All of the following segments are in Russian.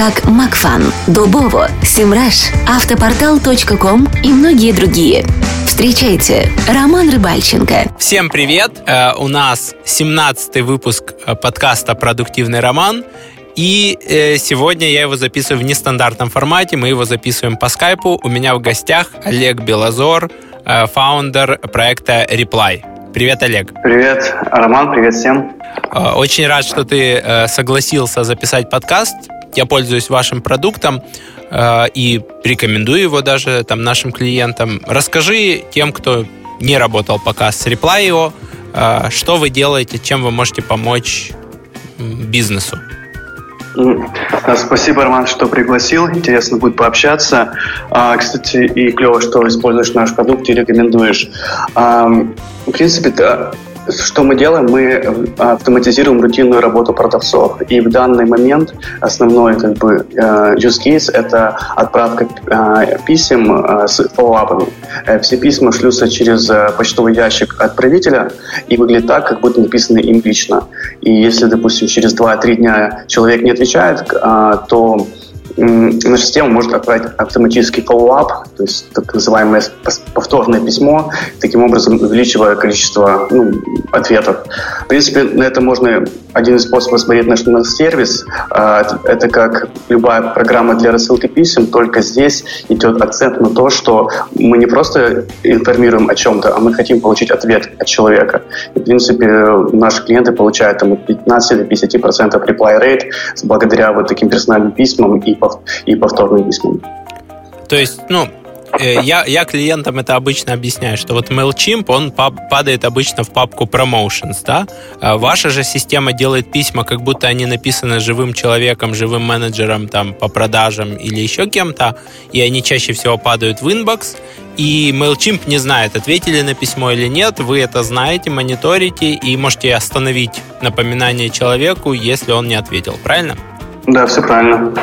как Макфан, Дубово, Симраш, Автопортал.ком и многие другие. Встречайте, Роман Рыбальченко. Всем привет! Э, у нас 17 выпуск э, подкаста «Продуктивный роман». И э, сегодня я его записываю в нестандартном формате. Мы его записываем по скайпу. У меня в гостях Олег Белозор, фаундер проекта Reply. Привет, Олег. Привет, Роман, привет всем. Очень рад, что ты согласился записать подкаст я пользуюсь вашим продуктом э, и рекомендую его даже там нашим клиентам. Расскажи тем, кто не работал пока с Reply.io, э, что вы делаете, чем вы можете помочь бизнесу. Спасибо, Роман, что пригласил. Интересно будет пообщаться. А, кстати, и клево, что используешь наш продукт и рекомендуешь. В принципе, да, что мы делаем? Мы э, автоматизируем рутинную работу продавцов. И в данный момент основной как бы, э, use case – это отправка э, писем с фоллоуапами. Все письма шлются через почтовый ящик отправителя и выглядят так, как будто написаны им лично. И если, допустим, через 2-3 дня человек не отвечает, то наша система может отправить автоматический follow-up, то есть так называемое повторное письмо, таким образом увеличивая количество ну, ответов. В принципе, на это можно один из способов смотреть наш, наш сервис. А, это как любая программа для рассылки писем, только здесь идет акцент на то, что мы не просто информируем о чем-то, а мы хотим получить ответ от человека. И, в принципе, наши клиенты получают там, от 15 до 50% reply rate благодаря вот таким персональным письмам и, и повторным письмам. То есть, ну, Э, я, я клиентам это обычно объясняю, что вот MailChimp, он падает обычно в папку Promotions, да? А ваша же система делает письма, как будто они написаны живым человеком, живым менеджером там по продажам или еще кем-то, и они чаще всего падают в inbox, и MailChimp не знает, ответили на письмо или нет, вы это знаете, мониторите и можете остановить напоминание человеку, если он не ответил, правильно? Да, все правильно.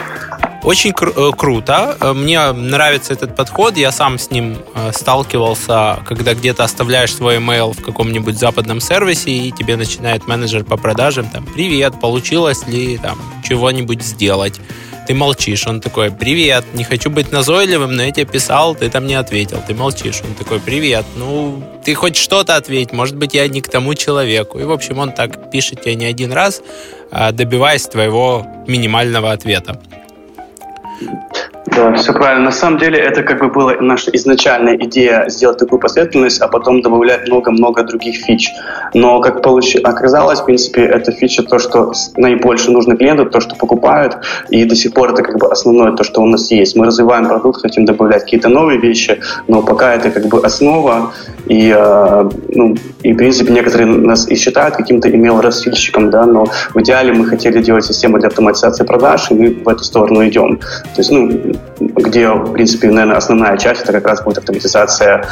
Очень кру- э, круто. Э, мне нравится этот подход. Я сам с ним э, сталкивался, когда где-то оставляешь свой email в каком-нибудь западном сервисе, и тебе начинает менеджер по продажам там «Привет, получилось ли там чего-нибудь сделать?» Ты молчишь, он такой, привет, не хочу быть назойливым, но я тебе писал, ты там не ответил, ты молчишь, он такой, привет, ну, ты хоть что-то ответь, может быть, я не к тому человеку. И, в общем, он так пишет тебе не один раз, добиваясь твоего минимального ответа. 嗯。Да, все правильно. На самом деле это как бы была наша изначальная идея сделать такую последовательность, а потом добавлять много-много других фич. Но как получ... оказалось, в принципе, эта фича то, что наибольше нужно клиенту, то, что покупают, и до сих пор это как бы основное то, что у нас есть. Мы развиваем продукт, хотим добавлять какие-то новые вещи, но пока это как бы основа, и, э, ну, и в принципе некоторые нас и считают каким-то email-рассылщиком, да, но в идеале мы хотели делать систему для автоматизации продаж, и мы в эту сторону идем. То есть, ну, где, в принципе, наверное, основная часть это как раз будет автоматизация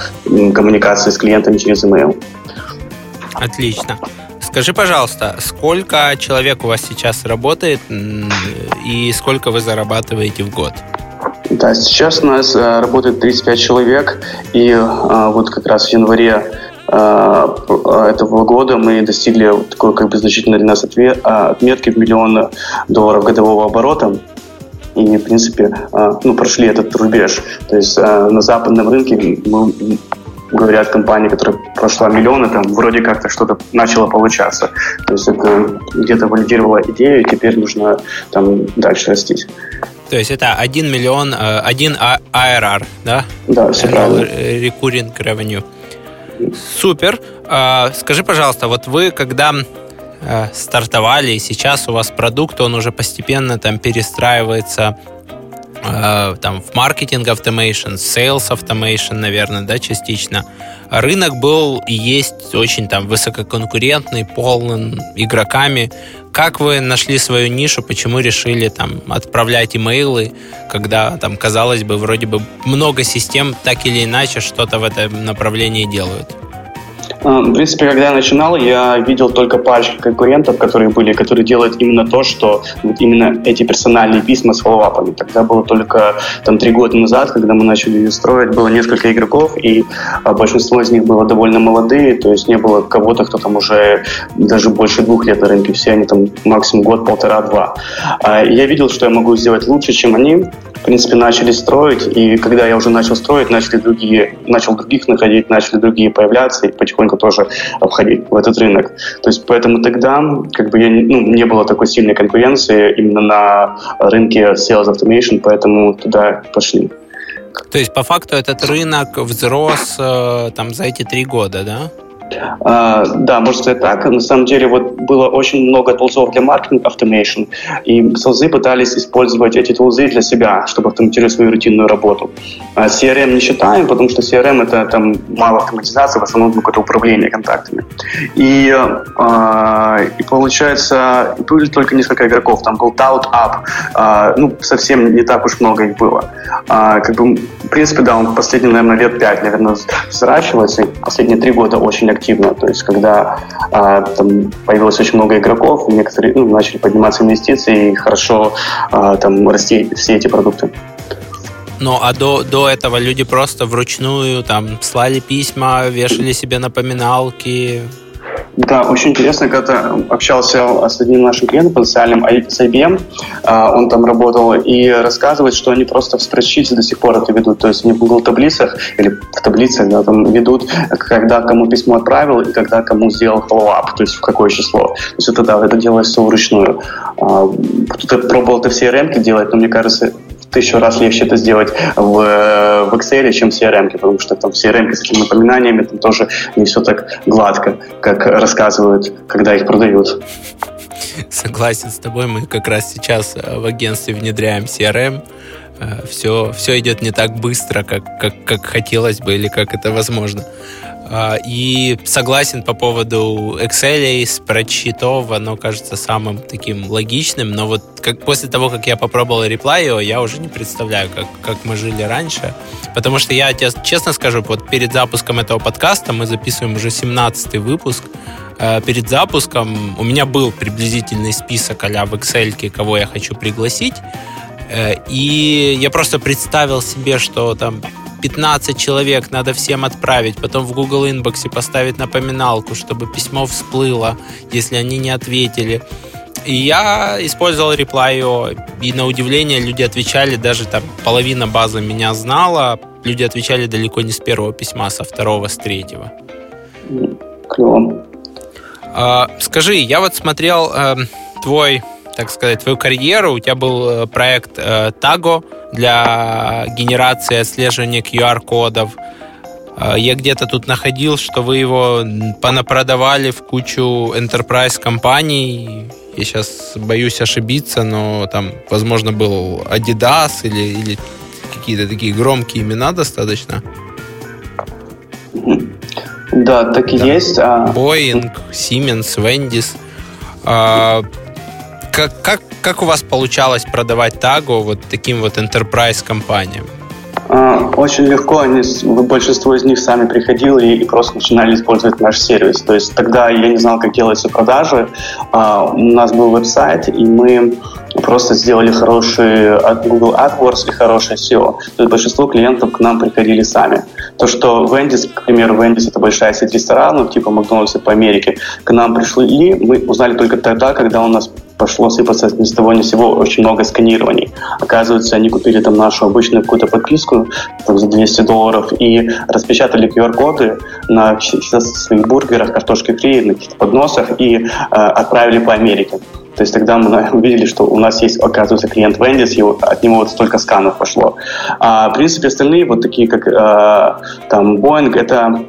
коммуникации с клиентами через email. Отлично. Скажи, пожалуйста, сколько человек у вас сейчас работает и сколько вы зарабатываете в год? Да, сейчас у нас э, работает 35 человек, и э, вот как раз в январе э, этого года мы достигли такой как бы значительной для нас отметки в миллион долларов годового оборота и, в принципе, а, ну, прошли этот рубеж. То есть а, на западном рынке мы говорят компании, которая прошла миллионы, там вроде как-то что-то начало получаться. То есть это где-то валидировала идею, и теперь нужно там дальше растить. То есть это 1 миллион, 1 ARR, а, да? Да, все правильно. Recurring Revenue. Супер. Скажи, пожалуйста, вот вы, когда э, стартовали, и сейчас у вас продукт, он уже постепенно там перестраивается э, там в маркетинг automation, sales automation, наверное, да, частично. Рынок был и есть очень там высококонкурентный, полный игроками. Как вы нашли свою нишу, почему решили там отправлять имейлы, когда там, казалось бы, вроде бы много систем так или иначе что-то в этом направлении делают? А, в принципе, когда я начинал, я видел только парочку конкурентов, которые были, которые делают именно то, что вот именно эти персональные письма с фоллоуапами. Тогда было только там три года назад, когда мы начали строить, было несколько игроков, и а, большинство из них было довольно молодые, то есть не было кого-то, кто там уже даже больше двух лет на рынке, все они там максимум год, полтора, два. А, я видел, что я могу сделать лучше, чем они, в принципе, начали строить, и когда я уже начал строить, начали другие, начал других находить, начали другие появляться, и потихоньку тоже обходить в этот рынок. То есть поэтому тогда как бы я, ну, не было такой сильной конкуренции именно на рынке Sales Automation, поэтому туда пошли. То есть по факту этот рынок взрос э, там за эти три года, да? А, да, можно сказать так. На самом деле вот было очень много тулзов для маркетинг automation, и селзы пытались использовать эти тулзы для себя, чтобы автоматизировать свою рутинную работу. А CRM не считаем, потому что CRM это там мало автоматизации, в основном какое-то управление контактами. И, а, и получается, были только несколько игроков. Там был Tout Up, а, ну, совсем не так уж много их было. А, как бы, в принципе, да, он последние, наверное, лет пять, наверное, взращивался, и последние три года очень активно. То есть, когда а, там появилось очень много игроков, некоторые ну, начали подниматься инвестиции и хорошо а, там расти все эти продукты. Ну, а до, до этого люди просто вручную там слали письма, вешали себе напоминалки, да, очень интересно, когда общался с одним нашим клиентом потенциальным, с IBM, а, он там работал, и рассказывает, что они просто в спредшите до сих пор это ведут, то есть они в Google таблицах или в таблицах да, там ведут, когда кому письмо отправил и когда кому сделал follow-up, то есть в какое число. То есть это да, это делается вручную. А, кто-то пробовал это в CRM делать, но мне кажется, тысячу раз легче это сделать в, в Excel, чем в CRM, потому что там в CRM с этими напоминаниями там тоже не все так гладко, как рассказывают, когда их продают. Согласен с тобой, мы как раз сейчас э, в агентстве внедряем CRM, все, все идет не так быстро, как, как, как хотелось бы или как это возможно. А, и согласен по поводу Excel и спредшитов, оно кажется самым таким логичным, но вот как, после того, как я попробовал Reply, я уже не представляю, как, как мы жили раньше. Потому что я тебе честно скажу, вот перед запуском этого подкаста мы записываем уже 17 выпуск, э, перед запуском у меня был приблизительный список а в Excel, кого я хочу пригласить. Э, и я просто представил себе, что там 15 человек надо всем отправить, потом в Google Inbox поставить напоминалку, чтобы письмо всплыло, если они не ответили. И я использовал Reply.io, и на удивление люди отвечали, даже там половина базы меня знала, люди отвечали далеко не с первого письма, а со второго, с третьего. Клево. А, скажи, я вот смотрел э, твой, так сказать, твою карьеру, у тебя был э, проект э, Tago, для генерации отслеживания QR-кодов. А, я где-то тут находил, что вы его понапродавали в кучу enterprise компаний. Я сейчас боюсь ошибиться, но там, возможно, был Adidas или, или какие-то такие громкие имена достаточно. Да, так и да. есть. А... Boeing, Siemens, Wendy's. Как, как, как у вас получалось продавать Тагу вот таким вот enterprise компаниям? А, очень легко, они, большинство из них сами приходили и просто начинали использовать наш сервис. То есть тогда я не знал, как делаются продажи. А, у нас был веб-сайт, и мы просто сделали хороший Google AdWords и хорошее SEO. То есть большинство клиентов к нам приходили сами. То, что Wendy's, к примеру, Wendy's это большая сеть ресторанов, типа Макдональдса по Америке, к нам пришли, мы узнали только тогда, когда у нас пошло сыпаться ни с того ни с сего очень много сканирований. Оказывается, они купили там нашу обычную какую-то подписку там, за 200 долларов и распечатали QR-коды на своих бургерах, картошке фри, на каких-то подносах и э, отправили по Америке. То есть тогда мы увидели, что у нас есть, оказывается, клиент Wendy's, и от него вот столько сканов пошло. А, в принципе, остальные, вот такие как э, там Boeing, это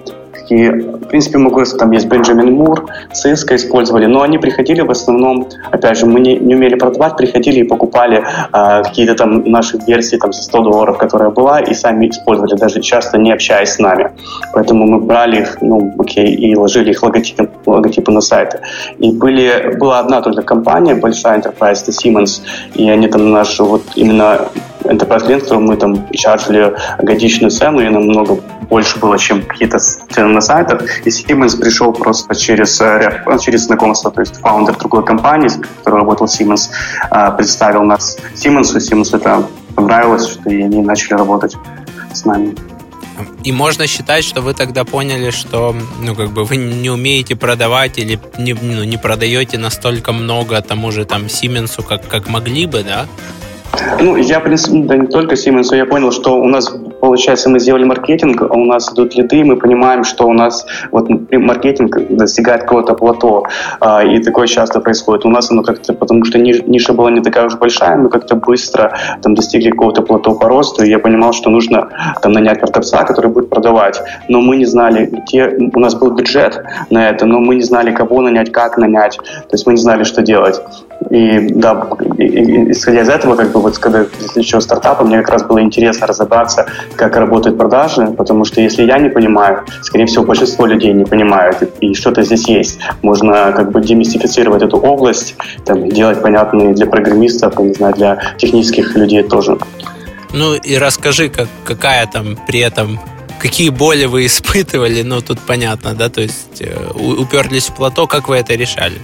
и, в принципе, могу сказать, там есть Бенджамин Мур, Cisco использовали, но они приходили в основном, опять же, мы не, не умели продавать, приходили и покупали э, какие-то там наши версии там за 100 долларов, которая была, и сами использовали, даже часто не общаясь с нами. Поэтому мы брали их, ну, окей, и ложили их логотипы, логотипы на сайты. И были, была одна только компания, большая enterprise, это Siemens, и они там нашу вот именно enterprise клиент, которому мы там чаржили годичную цену, и намного больше было, чем какие-то цены на сайтах. И Siemens пришел просто через, э, через знакомство, то есть фаундер другой компании, который работал в Siemens, э, представил нас Siemens, и Siemens это понравилось, что и они начали работать с нами. И можно считать, что вы тогда поняли, что ну, как бы вы не умеете продавать или не, ну, не продаете настолько много тому же там Сименсу, как, как могли бы, да? Ну, я, в да не только Siemens, я понял, что у нас, получается, мы сделали маркетинг, а у нас идут лиды, мы понимаем, что у нас вот маркетинг достигает какого-то плато, а, и такое часто происходит. У нас оно как-то, потому что ниша была не такая уж большая, мы как-то быстро там достигли какого-то плато по росту, и я понимал, что нужно там нанять продавца, который будет продавать. Но мы не знали, где... у нас был бюджет на это, но мы не знали, кого нанять, как нанять, то есть мы не знали, что делать. И да, исходя из этого, как бы вот когда еще стартапа, мне как раз было интересно разобраться, как работают продажи, потому что если я не понимаю, скорее всего, большинство людей не понимают, и что-то здесь есть. Можно как бы демистифицировать эту область, там, делать понятные для программистов, не знаю, для технических людей тоже. Ну и расскажи, как, какая там при этом какие боли вы испытывали, ну тут понятно, да, то есть э, уперлись в плато, как вы это решали?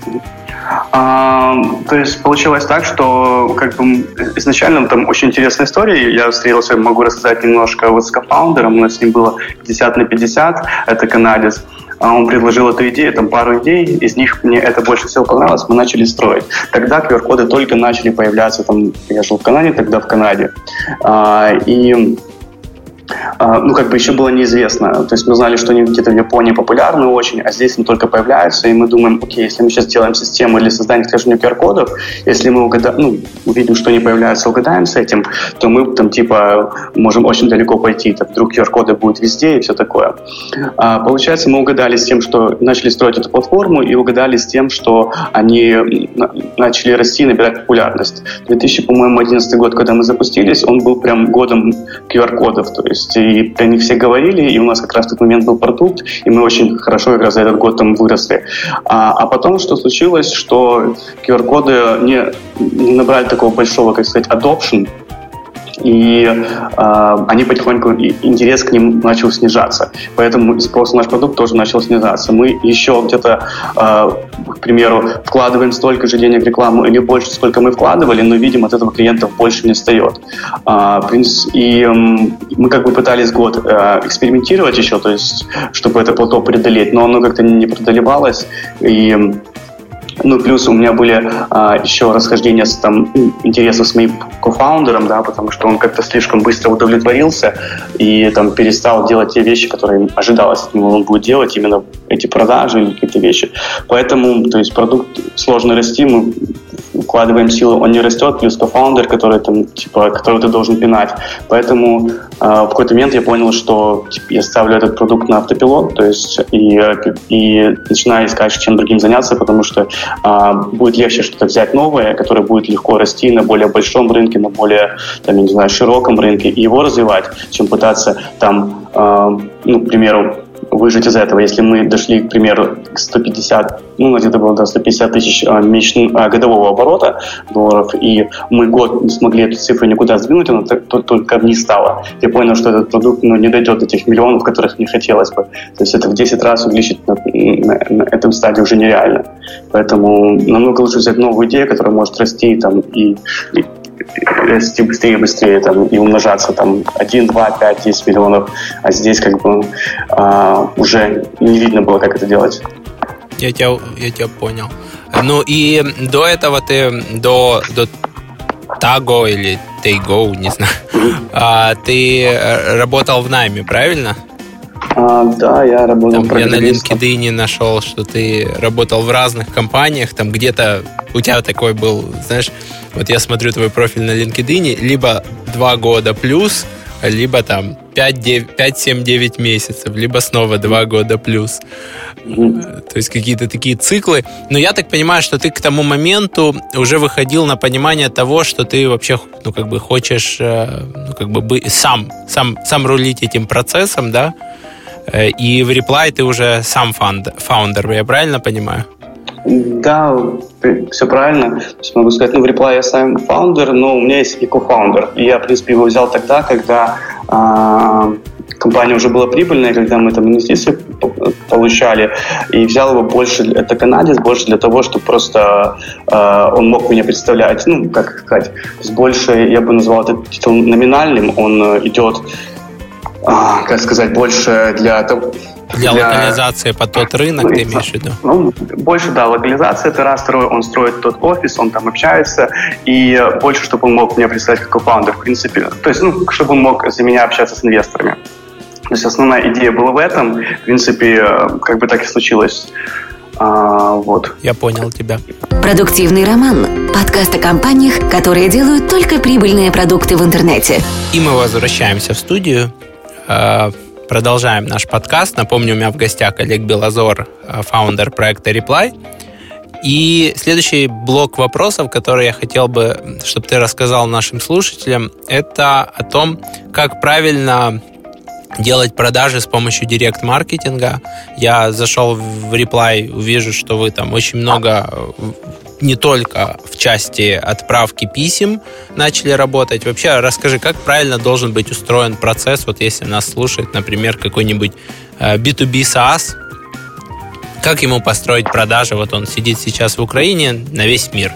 А, то есть получилось так, что как бы изначально там очень интересная история. Я встретился, могу рассказать немножко вот с кофаундером. У нас с ним было 50 на 50, это канадец. А он предложил эту идею, там пару идей, из них мне это больше всего понравилось, мы начали строить. Тогда QR-коды только начали появляться, там, я жил в Канаде, тогда в Канаде. А, и ну, как бы еще было неизвестно. То есть мы знали, что они где-то в Японии популярны очень, а здесь они только появляются, и мы думаем, окей, если мы сейчас делаем систему для создания, скажем, QR-кодов, если мы угада... ну, увидим, что они появляются, угадаем с этим, то мы там типа можем очень далеко пойти, так вдруг QR-коды будут везде и все такое. А, получается, мы угадали с тем, что начали строить эту платформу, и угадали с тем, что они начали расти, набирать популярность. 2000, по-моему, 2011 год, когда мы запустились, он был прям годом QR-кодов, то есть есть и они все говорили, и у нас как раз в тот момент был продукт, и мы очень хорошо как раз за этот год там выросли. А, а потом что случилось, что QR-коды не, не набрали такого большого, как сказать, adoption, и э, они потихоньку, интерес к ним начал снижаться. Поэтому спрос на наш продукт тоже начал снижаться. Мы еще где-то, э, к примеру, вкладываем столько же денег в рекламу или больше, сколько мы вкладывали, но видим, от этого клиентов больше не встает. Э, и э, мы как бы пытались год э, экспериментировать еще, то есть, чтобы это плато преодолеть, но оно как-то не преодолевалось. И ну, плюс у меня были а, еще расхождения с там интересов с моим кофаундером, да, потому что он как-то слишком быстро удовлетворился и там перестал делать те вещи, которые ожидалось от него он будет делать, именно эти продажи или какие-то вещи. Поэтому, то есть продукт сложно расти, мы вкладываем силу, он не растет, плюс кофаундер, который там, типа, которого ты должен пинать. Поэтому э, в какой-то момент я понял, что типа, я ставлю этот продукт на автопилот, то есть и, и начинаю искать, чем другим заняться, потому что будет легче что-то взять новое, которое будет легко расти на более большом рынке, на более, там, я не знаю, широком рынке, и его развивать, чем пытаться там, э, ну, к примеру, выжить из этого. Если мы дошли, к примеру, к 150, ну, где-то было да, 150 тысяч а, месячного, а, годового оборота долларов, и мы год не смогли эту цифру никуда сдвинуть, она только вниз стала. Я понял, что этот продукт ну, не дойдет до тех миллионов, которых мне хотелось бы. То есть это в 10 раз увеличить на, на, на этом стадии уже нереально. Поэтому намного лучше взять новую идею, которая может расти там, и, и расти быстрее и быстрее там, и умножаться там 1, 2, 5, 10 миллионов, а здесь как бы а, уже не видно было, как это делать. Я тебя, я тебя понял. Ну и до этого ты, до, до Таго или Тейго, не знаю, а, ты работал в найме, правильно? А, да, я работал там, Я на LinkedIn нашел, что ты работал в разных компаниях, там где-то у тебя такой был, знаешь, вот я смотрю твой профиль на LinkedIn, либо два года плюс, либо там 5-7-9 месяцев, либо снова 2 года плюс. Mm-hmm. То есть какие-то такие циклы. Но я так понимаю, что ты к тому моменту уже выходил на понимание того, что ты вообще, ну, как бы хочешь, э, ну, как бы сам, сам, сам рулить этим процессом, да? Э, и в Reply ты уже сам founder, я правильно понимаю? Да, все правильно. То есть могу сказать, ну, в Reply я сам founder, но у меня есть и co-founder. И я, в принципе, его взял тогда, когда а, компания уже была прибыльная, когда мы там инвестиции получали, и взял его больше, это канадец, больше для того, чтобы просто э, он мог меня представлять, ну, как сказать, то есть больше, я бы назвал этот титул номинальным, он э, идет, э, как сказать, больше для того, для, для локализации под тот рынок, ты имеешь в виду? Ну, больше, да, локализация, это раз, второй, он строит тот офис, он там общается, и больше, чтобы он мог меня представить как фаундер, в принципе. То есть, ну, чтобы он мог за меня общаться с инвесторами. То есть основная идея была в этом. В принципе, как бы так и случилось. А, вот. Я понял тебя. Продуктивный роман. Подкаст о компаниях, которые делают только прибыльные продукты в интернете. И мы возвращаемся в студию. А, Продолжаем наш подкаст. Напомню, у меня в гостях Олег Белозор, э, фаундер проекта Reply. И следующий блок вопросов, который я хотел бы, чтобы ты рассказал нашим слушателям, это о том, как правильно делать продажи с помощью директ-маркетинга. Я зашел в Reply, увижу, что вы там очень много не только в части отправки писем начали работать. Вообще, расскажи, как правильно должен быть устроен процесс, вот если нас слушает, например, какой-нибудь B2B э, SaaS, как ему построить продажи? Вот он сидит сейчас в Украине на весь мир.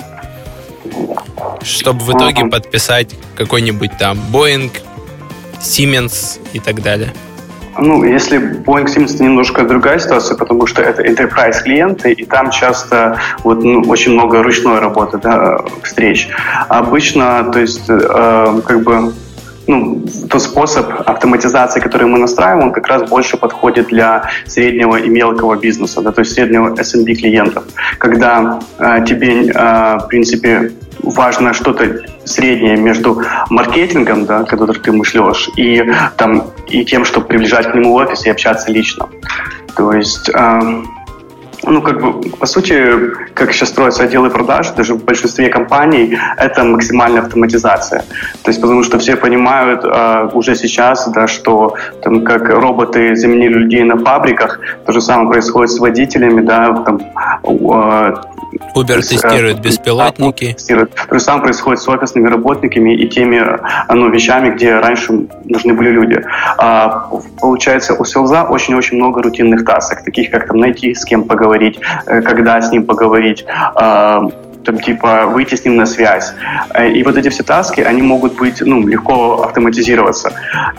Чтобы в итоге подписать какой-нибудь там Boeing, Siemens и так далее. Ну, если Boeing Siemens это немножко другая ситуация, потому что это enterprise клиенты, и там часто вот, ну, очень много ручной работы, да, встреч. Обычно, то есть, э, как бы ну, тот способ автоматизации, который мы настраиваем, он как раз больше подходит для среднего и мелкого бизнеса, да, то есть среднего SMB клиентов, когда э, тебе, э, в принципе, важно что-то среднее между маркетингом, да, который ты мышлешь, и, там, и тем, чтобы приближать к нему в офис и общаться лично. То есть э, ну, как бы, по сути, как сейчас строятся отделы продаж, даже в большинстве компаний, это максимальная автоматизация. То есть, потому что все понимают э, уже сейчас, да, что там, как роботы заменили людей на фабриках, то же самое происходит с водителями, да, там, э, Uber есть, тестирует беспилотники. Тестирует. То же самое происходит с офисными работниками и теми ну, вещами, где раньше нужны были люди. А, получается, у селза очень-очень много рутинных тасок, таких как там найти, с кем поговорить, э, когда с ним поговорить, там, типа, выйти с ним на связь. Э, и вот эти все таски, они могут быть, ну, легко автоматизироваться.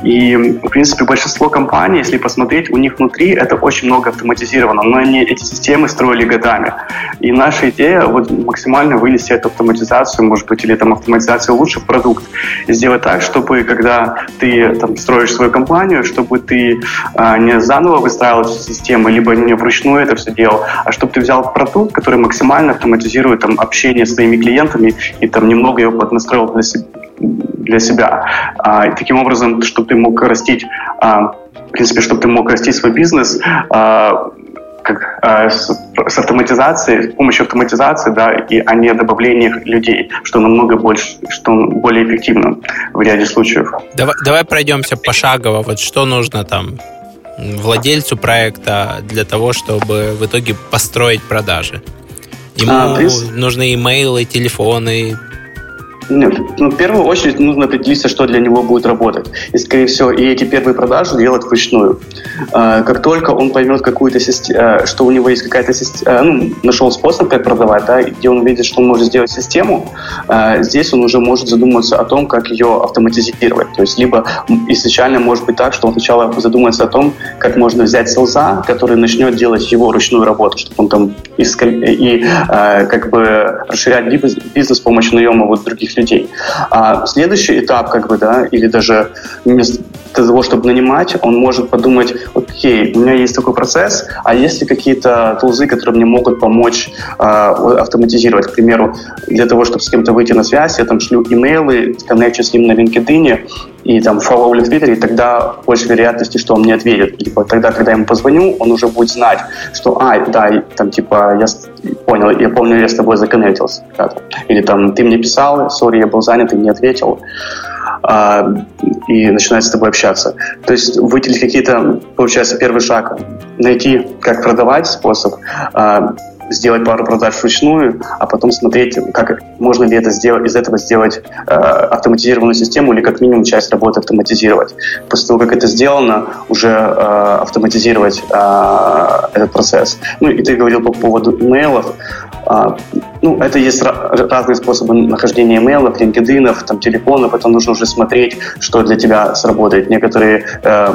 И, в принципе, большинство компаний, если посмотреть, у них внутри это очень много автоматизировано, но они эти системы строили годами. И наша идея вот максимально вынести эту автоматизацию, может быть, или там автоматизацию лучше в продукт, и сделать так, чтобы когда ты там строишь свою компанию, чтобы ты а, не заново выстраивал эту систему, либо не вручную это все делал, а чтобы ты взял продукт, который максимально автоматизирует там общение общение с своими клиентами и там немного его поднастроил для, себя, для себя. А, и таким образом, чтобы ты мог растить, а, в принципе, чтобы ты мог расти свой бизнес, а, как, а, с, с автоматизацией, с помощью автоматизации, да, и, а не добавлением людей, что намного больше, что более эффективно в ряде случаев. Давай, давай пройдемся пошагово. Вот что нужно там владельцу проекта для того, чтобы в итоге построить продажи? Ему а, принципе... нужны имейлы, телефоны, нет, ну, в первую очередь нужно определиться, что для него будет работать. И, скорее всего, и эти первые продажи делать вручную. А, как только он поймет какую-то систему, а, что у него есть какая-то система, ну, нашел способ, как продавать, да, где он видит, что он может сделать систему, а, здесь он уже может задуматься о том, как ее автоматизировать. То есть, либо изначально может быть так, что он сначала задумается о том, как можно взять селза, который начнет делать его ручную работу, чтобы он там искал, и как бы расширять бизнес с помощью наема вот других людей. А следующий этап, как бы, да, или даже для того, чтобы нанимать, он может подумать, окей, у меня есть такой процесс, а есть ли какие-то тулзы, которые мне могут помочь э, автоматизировать, к примеру, для того, чтобы с кем-то выйти на связь, я там шлю имейлы, коннекчу с ним на LinkedIn и там фоллоу в Твиттере, тогда больше вероятности, что он мне ответит. Либо тогда, когда я ему позвоню, он уже будет знать, что, а, да, там, типа, я понял, я помню, я с тобой законнектился. Или там, ты мне писал, сори, я был занят и не ответил. А, и начинает с тобой общаться. То есть выделить какие-то, получается, первый шаг, найти, как продавать способ, а, сделать пару продаж вручную, а потом смотреть, как можно ли это сделать, из этого сделать э, автоматизированную систему или как минимум часть работы автоматизировать. После того, как это сделано, уже э, автоматизировать э, этот процесс. Ну и ты говорил по поводу имейлов. А, ну, это есть разные способы нахождения имейлов, LinkedIn, там, телефонов. Это нужно уже смотреть, что для тебя сработает. Некоторые э,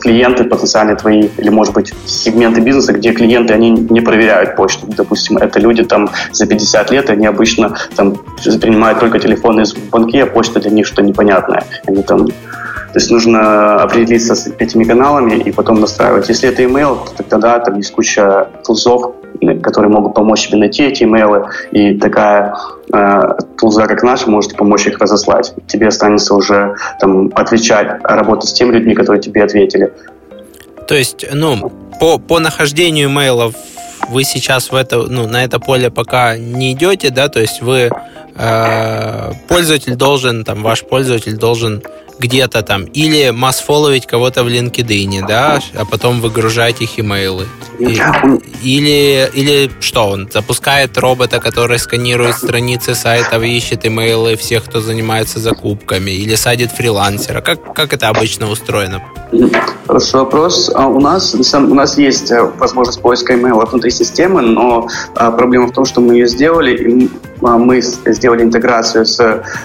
клиенты потенциальные твои, или, может быть, сегменты бизнеса, где клиенты, они не проверяют почту. Допустим, это люди там за 50 лет, они обычно там принимают только телефоны из банки, а почта для них что непонятное. Они там то есть нужно определиться с этими каналами и потом настраивать. Если это email, то тогда там есть куча тулзов, которые могут помочь тебе найти эти имейлы, и такая э, тулза, как наша, может помочь их разослать. Тебе останется уже там отвечать, работать с теми людьми, которые тебе ответили. То есть, ну, по, по нахождению имейлов вы сейчас в это, ну, на это поле пока не идете, да, то есть вы э, пользователь должен, там, ваш пользователь должен где-то там, или масс-фолловить кого-то в LinkedIn, да, а потом выгружать их имейлы. И, или, или что, он запускает робота, который сканирует страницы сайтов ищет имейлы всех, кто занимается закупками, или садит фрилансера. Как, как это обычно устроено? Хороший вопрос. А у нас, у нас есть э, возможность поиска имейла внутри системы, но а, проблема в том, что мы ее сделали, и а, мы сделали интеграцию с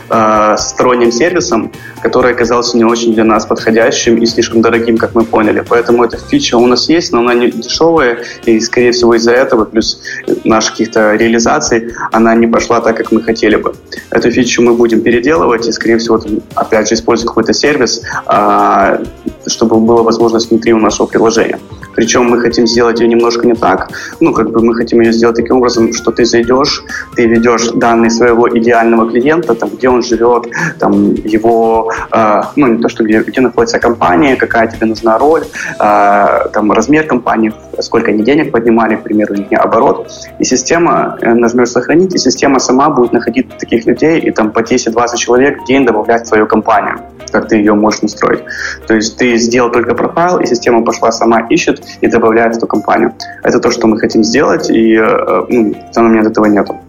э, сторонним сервисом, который оказался не очень для нас подходящим и слишком дорогим, как мы поняли. Поэтому эта фича у нас есть, но она не дешевая, и, скорее всего, из-за этого, плюс наших каких-то реализаций, она не пошла так, как мы хотели бы. Эту фичу мы будем переделывать, и, скорее всего, опять же, использовать какой-то сервис, э, чтобы была возможность внутри у нашего приложения. Причем мы хотим сделать ее немножко не так. Ну, как бы мы хотим ее сделать таким образом, что ты зайдешь, ты ведешь данные своего идеального клиента, там, где он живет, там, его, э, ну, не то, что где, где находится компания, какая тебе нужна роль, э, там, размер компании, сколько они денег поднимали, к примеру, их оборот. И система э, нажмет «Сохранить», и система сама будет находить таких людей и там по 10-20 человек в день добавлять в свою компанию как ты ее можешь настроить. То есть ты сделал только профайл, и система пошла сама ищет и добавляет эту компанию. Это то, что мы хотим сделать, и э, ну, в данный момент этого нету.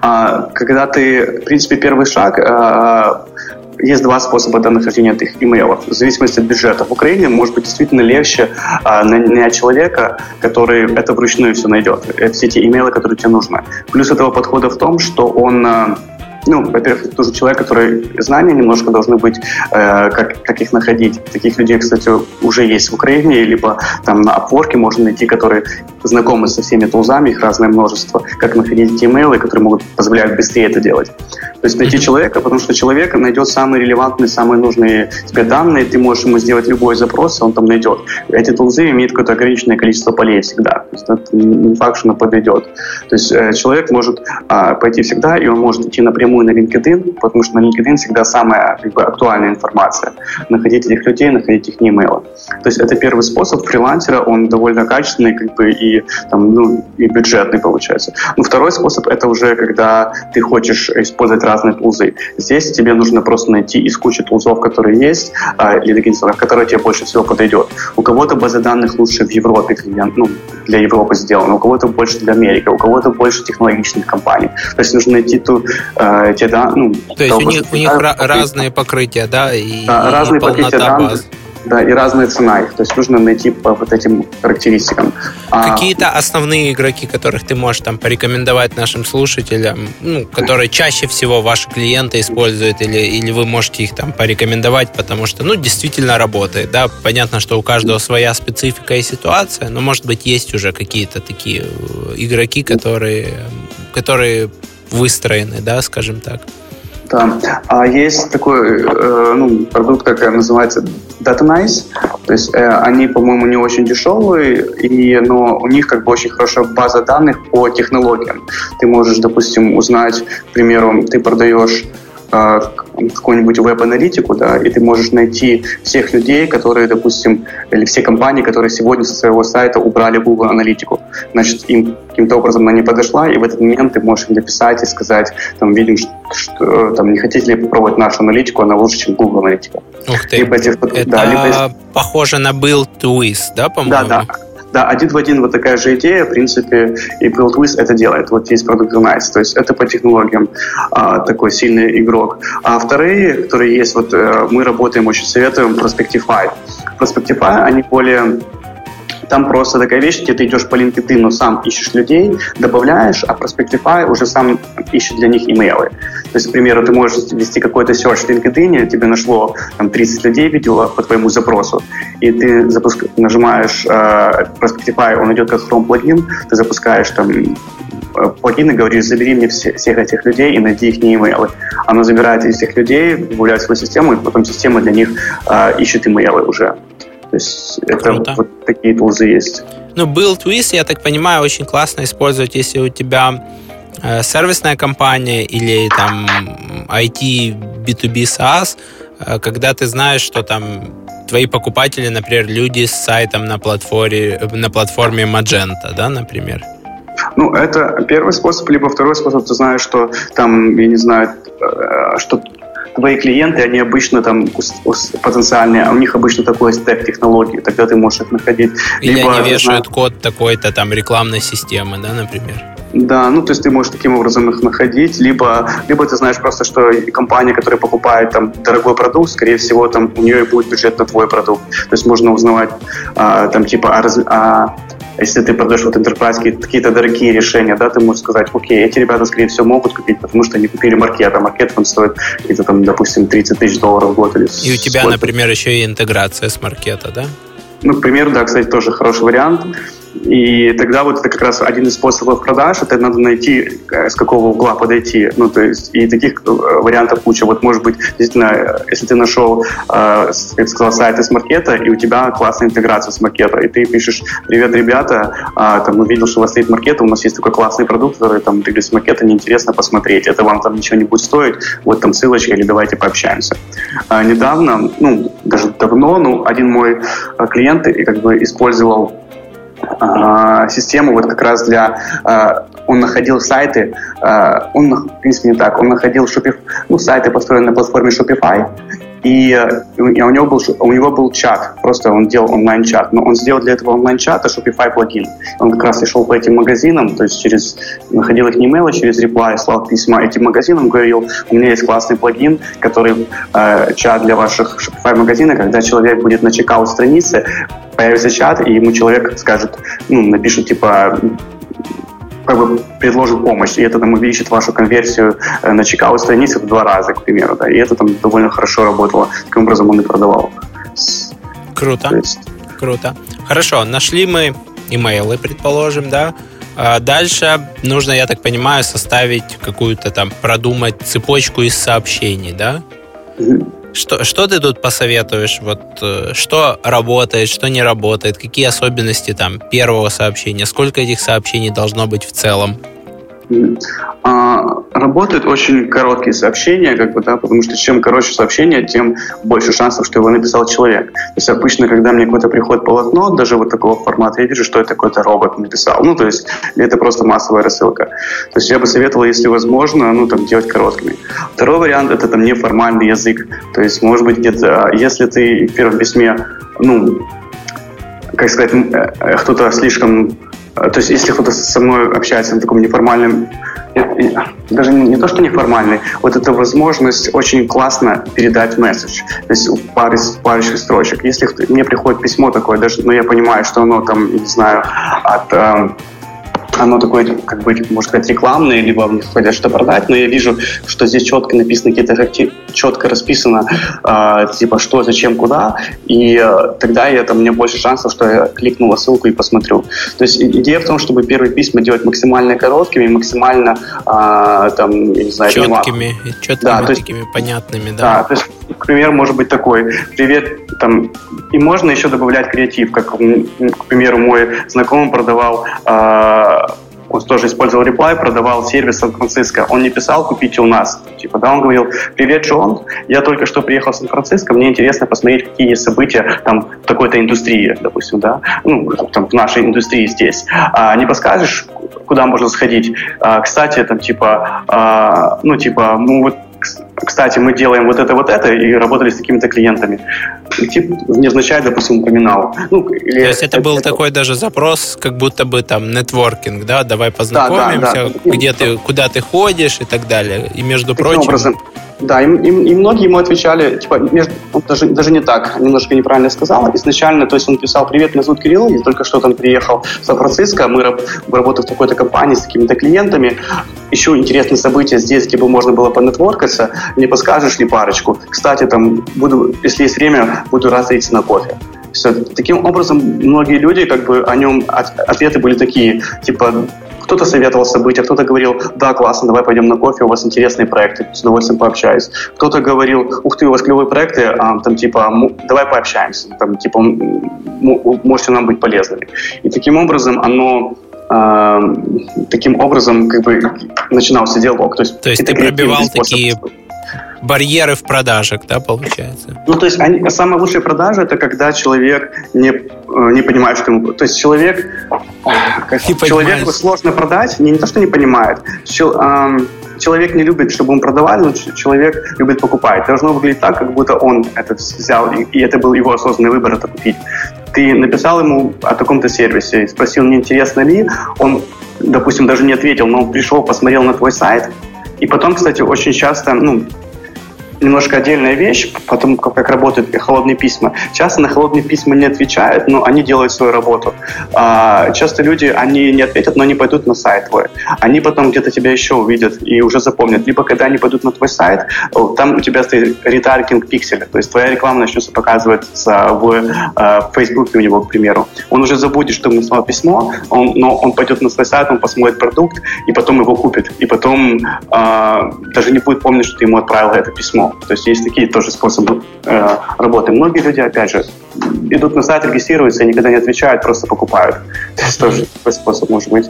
А, когда ты, в принципе, первый шаг, а, есть два способа до нахождения этих имейлов, в зависимости от бюджета. В Украине может быть действительно легче а, нанять человека, который это вручную все найдет, все те имейлы, которые тебе нужны. Плюс этого подхода в том, что он ну, во-первых, это тоже человек, который знания немножко должны быть, э, как, как их находить. Таких людей, кстати, уже есть в Украине, либо там на опорке можно найти, которые знакомы со всеми тулзами, их разное множество, как находить эти имейлы, которые могут позволять быстрее это делать. То есть найти человека, потому что человек найдет самые релевантные, самые нужные тебе данные, ты можешь ему сделать любой запрос, он там найдет. Эти тулзы имеют какое-то ограниченное количество полей всегда. То есть это не факт, что она подойдет. То есть э, человек может э, пойти всегда, и он может идти напрямую на LinkedIn, потому что на LinkedIn всегда самая как бы, актуальная информация. Находить этих людей, находить их имейлы. То есть это первый способ фрилансера, он довольно качественный как бы, и, там, ну, и бюджетный получается. Но второй способ это уже когда ты хочешь использовать разные тулзы. Здесь тебе нужно просто найти из кучи тулзов, которые есть, а, или агентов, которые тебе больше всего подойдет. У кого-то база данных лучше в Европе, клиент, ну, для Европы сделана, у кого-то больше для Америки, у кого-то больше технологичных компаний. То есть нужно найти ту, э, те, да, ну... То есть у них, у них разные покрытия, да, и, да, разные и покрытия данных. Баз да, и разная цена их. То есть нужно найти по вот этим характеристикам. А Какие-то а... основные игроки, которых ты можешь там порекомендовать нашим слушателям, ну, которые чаще всего ваши клиенты используют, или, или вы можете их там порекомендовать, потому что, ну, действительно работает, да, понятно, что у каждого своя специфика и ситуация, но, может быть, есть уже какие-то такие э, игроки, которые, которые выстроены, да, скажем так. Да. А есть такой э, ну, продукт, как называется Data Nice. То есть э, они, по-моему, не очень дешевые, и, но у них как бы очень хорошая база данных по технологиям. Ты можешь, допустим, узнать, к примеру, ты продаешь какую-нибудь веб-аналитику, да, и ты можешь найти всех людей, которые, допустим, или все компании, которые сегодня со своего сайта убрали Google аналитику. Значит, им каким-то образом она не подошла, и в этот момент ты можешь им написать и сказать, там, видим, что, что там, не хотите ли попробовать нашу аналитику, она лучше, чем Google аналитика. Ух ты. Либо, Это да, либо... похоже на Build to да, по-моему? Да, да. Да, один в один вот такая же идея, в принципе, и BuildWiz это делает. Вот есть продукт Nice, то есть это по технологиям а, такой сильный игрок. А вторые, которые есть, вот э, мы работаем, очень советуем, Prospectify. Prospectify, они более там просто такая вещь, где ты идешь по LinkedIn, сам ищешь людей, добавляешь, а Prospectify уже сам ищет для них имейлы. То есть, к примеру, ты можешь вести какой-то search в LinkedIn, тебе нашло там 30 людей видео по твоему запросу, и ты запуск... нажимаешь э, Prospectify, он идет как Chrome плагин, ты запускаешь там э, плагин и говоришь, забери мне все, всех этих людей и найди их имейлы. Оно забирает этих людей, добавляет свою систему, и потом система для них э, ищет имейлы уже. То есть это вот такие тулзы есть. Ну, Build With, я так понимаю, очень классно использовать, если у тебя э, сервисная компания или там IT B2B SaaS, э, когда ты знаешь, что там твои покупатели, например, люди с сайтом на платформе, на платформе Magento, да, например? Ну, это первый способ, либо второй способ, ты знаешь, что там, я не знаю, э, что твои клиенты, они обычно там потенциальные, а у них обычно такой стек технологий, тогда ты можешь их находить. Или Либо, они вешают знаю, код такой-то там рекламной системы, да, например? Да, ну то есть ты можешь таким образом их находить, либо, либо ты знаешь просто, что компания, которая покупает там дорогой продукт, скорее всего, там у нее будет бюджет на твой продукт. То есть можно узнавать а, там типа а, а, если ты продаешь вот enterprise какие-то дорогие решения, да, ты можешь сказать, окей, эти ребята, скорее всего, могут купить, потому что они купили маркет, а маркет там стоит какие-то там, допустим, 30 тысяч долларов в год. Или и у тебя, сколько. например, еще и интеграция с маркета, да? Ну, к примеру, да, кстати, тоже хороший вариант. И тогда вот это как раз один из способов продаж, это надо найти, э, с какого угла подойти. Ну, то есть, и таких э, вариантов куча. Вот, может быть, действительно, если ты нашел, э, как сказал, сайт из маркета, и у тебя классная интеграция с маркета, и ты пишешь, привет, ребята, а, там, увидел, что у вас стоит маркет, у нас есть такой классный продукт, который там, ты с маркета неинтересно посмотреть, это вам там ничего не будет стоить, вот там ссылочка, или давайте пообщаемся. А, недавно, ну, даже давно, ну, один мой клиент как бы использовал а, систему вот как раз для... А, он находил сайты, а, он, в принципе, не так, он находил Shopify, ну, сайты, построенные на платформе Shopify, и, и у, него был, у него был чат, просто он делал онлайн-чат, но он сделал для этого онлайн-чата Shopify плагин. Он как раз и шел по этим магазинам, то есть через, находил их имейлы, через reply, слал письма этим магазинам, говорил, у меня есть классный плагин, который э, чат для ваших Shopify магазина, когда человек будет на чекаут странице, появится чат, и ему человек скажет, ну, напишет типа как бы предложит помощь, и это там увеличит вашу конверсию э, на чекаут странице в два раза, к примеру, да, и это там довольно хорошо работало. Таким образом он и продавал. Круто, есть... круто. Хорошо, нашли мы имейлы, предположим, да, а дальше нужно, я так понимаю, составить какую-то там, продумать цепочку из сообщений, да? Mm-hmm. Что, что ты тут посоветуешь? Вот э, что работает, что не работает, какие особенности там первого сообщения, сколько этих сообщений должно быть в целом? А, работают очень короткие сообщения, как бы, да, потому что чем короче сообщение, тем больше шансов, что его написал человек. То есть обычно, когда мне какое-то приходит полотно, даже вот такого формата, я вижу, что это какой-то робот написал. Ну, то есть это просто массовая рассылка. То есть я бы советовал, если возможно, ну, там, делать короткими. Второй вариант – это там неформальный язык. То есть, может быть, где-то, если ты в первом письме, ну, как сказать, э, кто-то слишком то есть, если кто-то со мной общается на таком неформальном, даже не то, что неформальный, вот эта возможность очень классно передать месседж, то есть в парочке строчек. Если мне приходит письмо такое, даже, ну, я понимаю, что оно там, не знаю, от, э, оно такое, как бы, можно сказать, рекламное, либо мне хотят что продать, но я вижу, что здесь четко написано какие-то четко расписано, э, типа, что, зачем, куда, и э, тогда я, там, у меня больше шансов, что я кликну ссылку и посмотрю. То есть идея в том, чтобы первые письма делать максимально короткими, максимально, э, там, я не знаю, четкими, четкими, да, то есть, такими понятными, да. Да, то есть, к примеру, может быть такой, привет, там, и можно еще добавлять креатив, как, к примеру, мой знакомый продавал э, он тоже использовал Reply, продавал сервис Сан-Франциско. Он не писал «купите у нас». Типа, да, он говорил «Привет, Джон, я только что приехал в Сан-Франциско, мне интересно посмотреть, какие есть события там в такой-то индустрии, допустим, да, ну, там, в нашей индустрии здесь. А, не подскажешь, куда можно сходить? А, кстати, там, типа, а, ну, типа, ну, вот кстати, мы делаем вот это, вот это, и работали с такими-то клиентами. И тип невзначай, допустим, упоминал. Ну, или То есть это, это был это... такой даже запрос, как будто бы там нетворкинг, да, давай познакомимся, да, да, да. где ты, куда ты ходишь и так далее. И между Таким прочим... Образом, да, и, и, и многие ему отвечали, типа, между, даже, даже не так, немножко неправильно сказал. Изначально, то есть он писал, привет, меня зовут Кирилл, я только что там приехал в Сан-Франциско, мы работаем в такой-то компании с такими-то клиентами, еще интересные события здесь, где бы можно было понетворкаться, не подскажешь ли парочку? Кстати, там, буду, если есть время, буду рад на кофе. Все. Таким образом, многие люди, как бы, о нем от, ответы были такие, типа, кто-то советовал события, кто-то говорил, да, классно, давай пойдем на кофе, у вас интересные проекты, с удовольствием пообщаюсь. Кто-то говорил, ух ты, у вас клевые проекты, а, там типа, давай пообщаемся, там типа, можете нам быть полезными. И таким образом оно а, таким образом как бы начинался диалог. То есть, То есть ты пробивал такие барьеры в продажах, да, получается? Ну, то есть они, самая лучшая продажа это когда человек не, э, не понимает, что ему... То есть человек... Не человеку понимаешь. сложно продать, не, не то, что не понимает. Чел, эм, человек не любит, чтобы ему продавали, но человек любит покупать. Должно выглядеть так, как будто он это взял, и, и это был его осознанный выбор это купить. Ты написал ему о таком-то сервисе, спросил, не интересно ли, он, допустим, даже не ответил, но он пришел, посмотрел на твой сайт, и потом, кстати, очень часто, ну, немножко отдельная вещь, потому как, как работают холодные письма. Часто на холодные письма не отвечают, но они делают свою работу. А, часто люди, они не ответят, но они пойдут на сайт твой. Они потом где-то тебя еще увидят и уже запомнят. Либо когда они пойдут на твой сайт, там у тебя стоит ретаргетинг пикселя, то есть твоя реклама начнется показываться в э, Фейсбуке у него, к примеру. Он уже забудет, что ему слал письмо, он, но он пойдет на свой сайт, он посмотрит продукт, и потом его купит. И потом э, даже не будет помнить, что ты ему отправил это письмо. То есть есть такие тоже способы э, работы. Многие люди, опять же, идут на сайт, регистрируются и никогда не отвечают, просто покупают. То есть тоже такой способ может быть.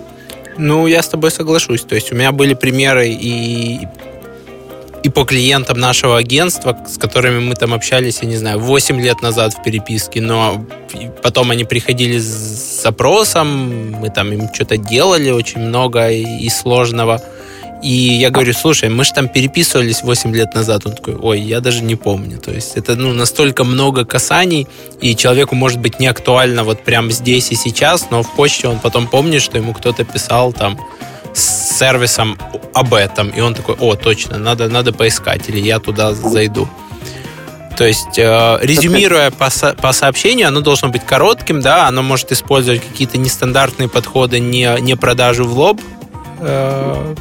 Ну, я с тобой соглашусь. То есть у меня были примеры и и по клиентам нашего агентства, с которыми мы там общались, я не знаю, 8 лет назад в переписке, но потом они приходили с запросом, мы там им что-то делали очень много и сложного. И я говорю, слушай, мы же там переписывались 8 лет назад. Он такой, ой, я даже не помню. То есть это ну, настолько много касаний, и человеку может быть не актуально вот прямо здесь и сейчас, но в почте он потом помнит, что ему кто-то писал там с сервисом об этом. И он такой, о, точно, надо, надо поискать, или я туда зайду. То есть, э, резюмируя по, со, по сообщению, оно должно быть коротким, да, оно может использовать какие-то нестандартные подходы, не, не продажу в лоб, э,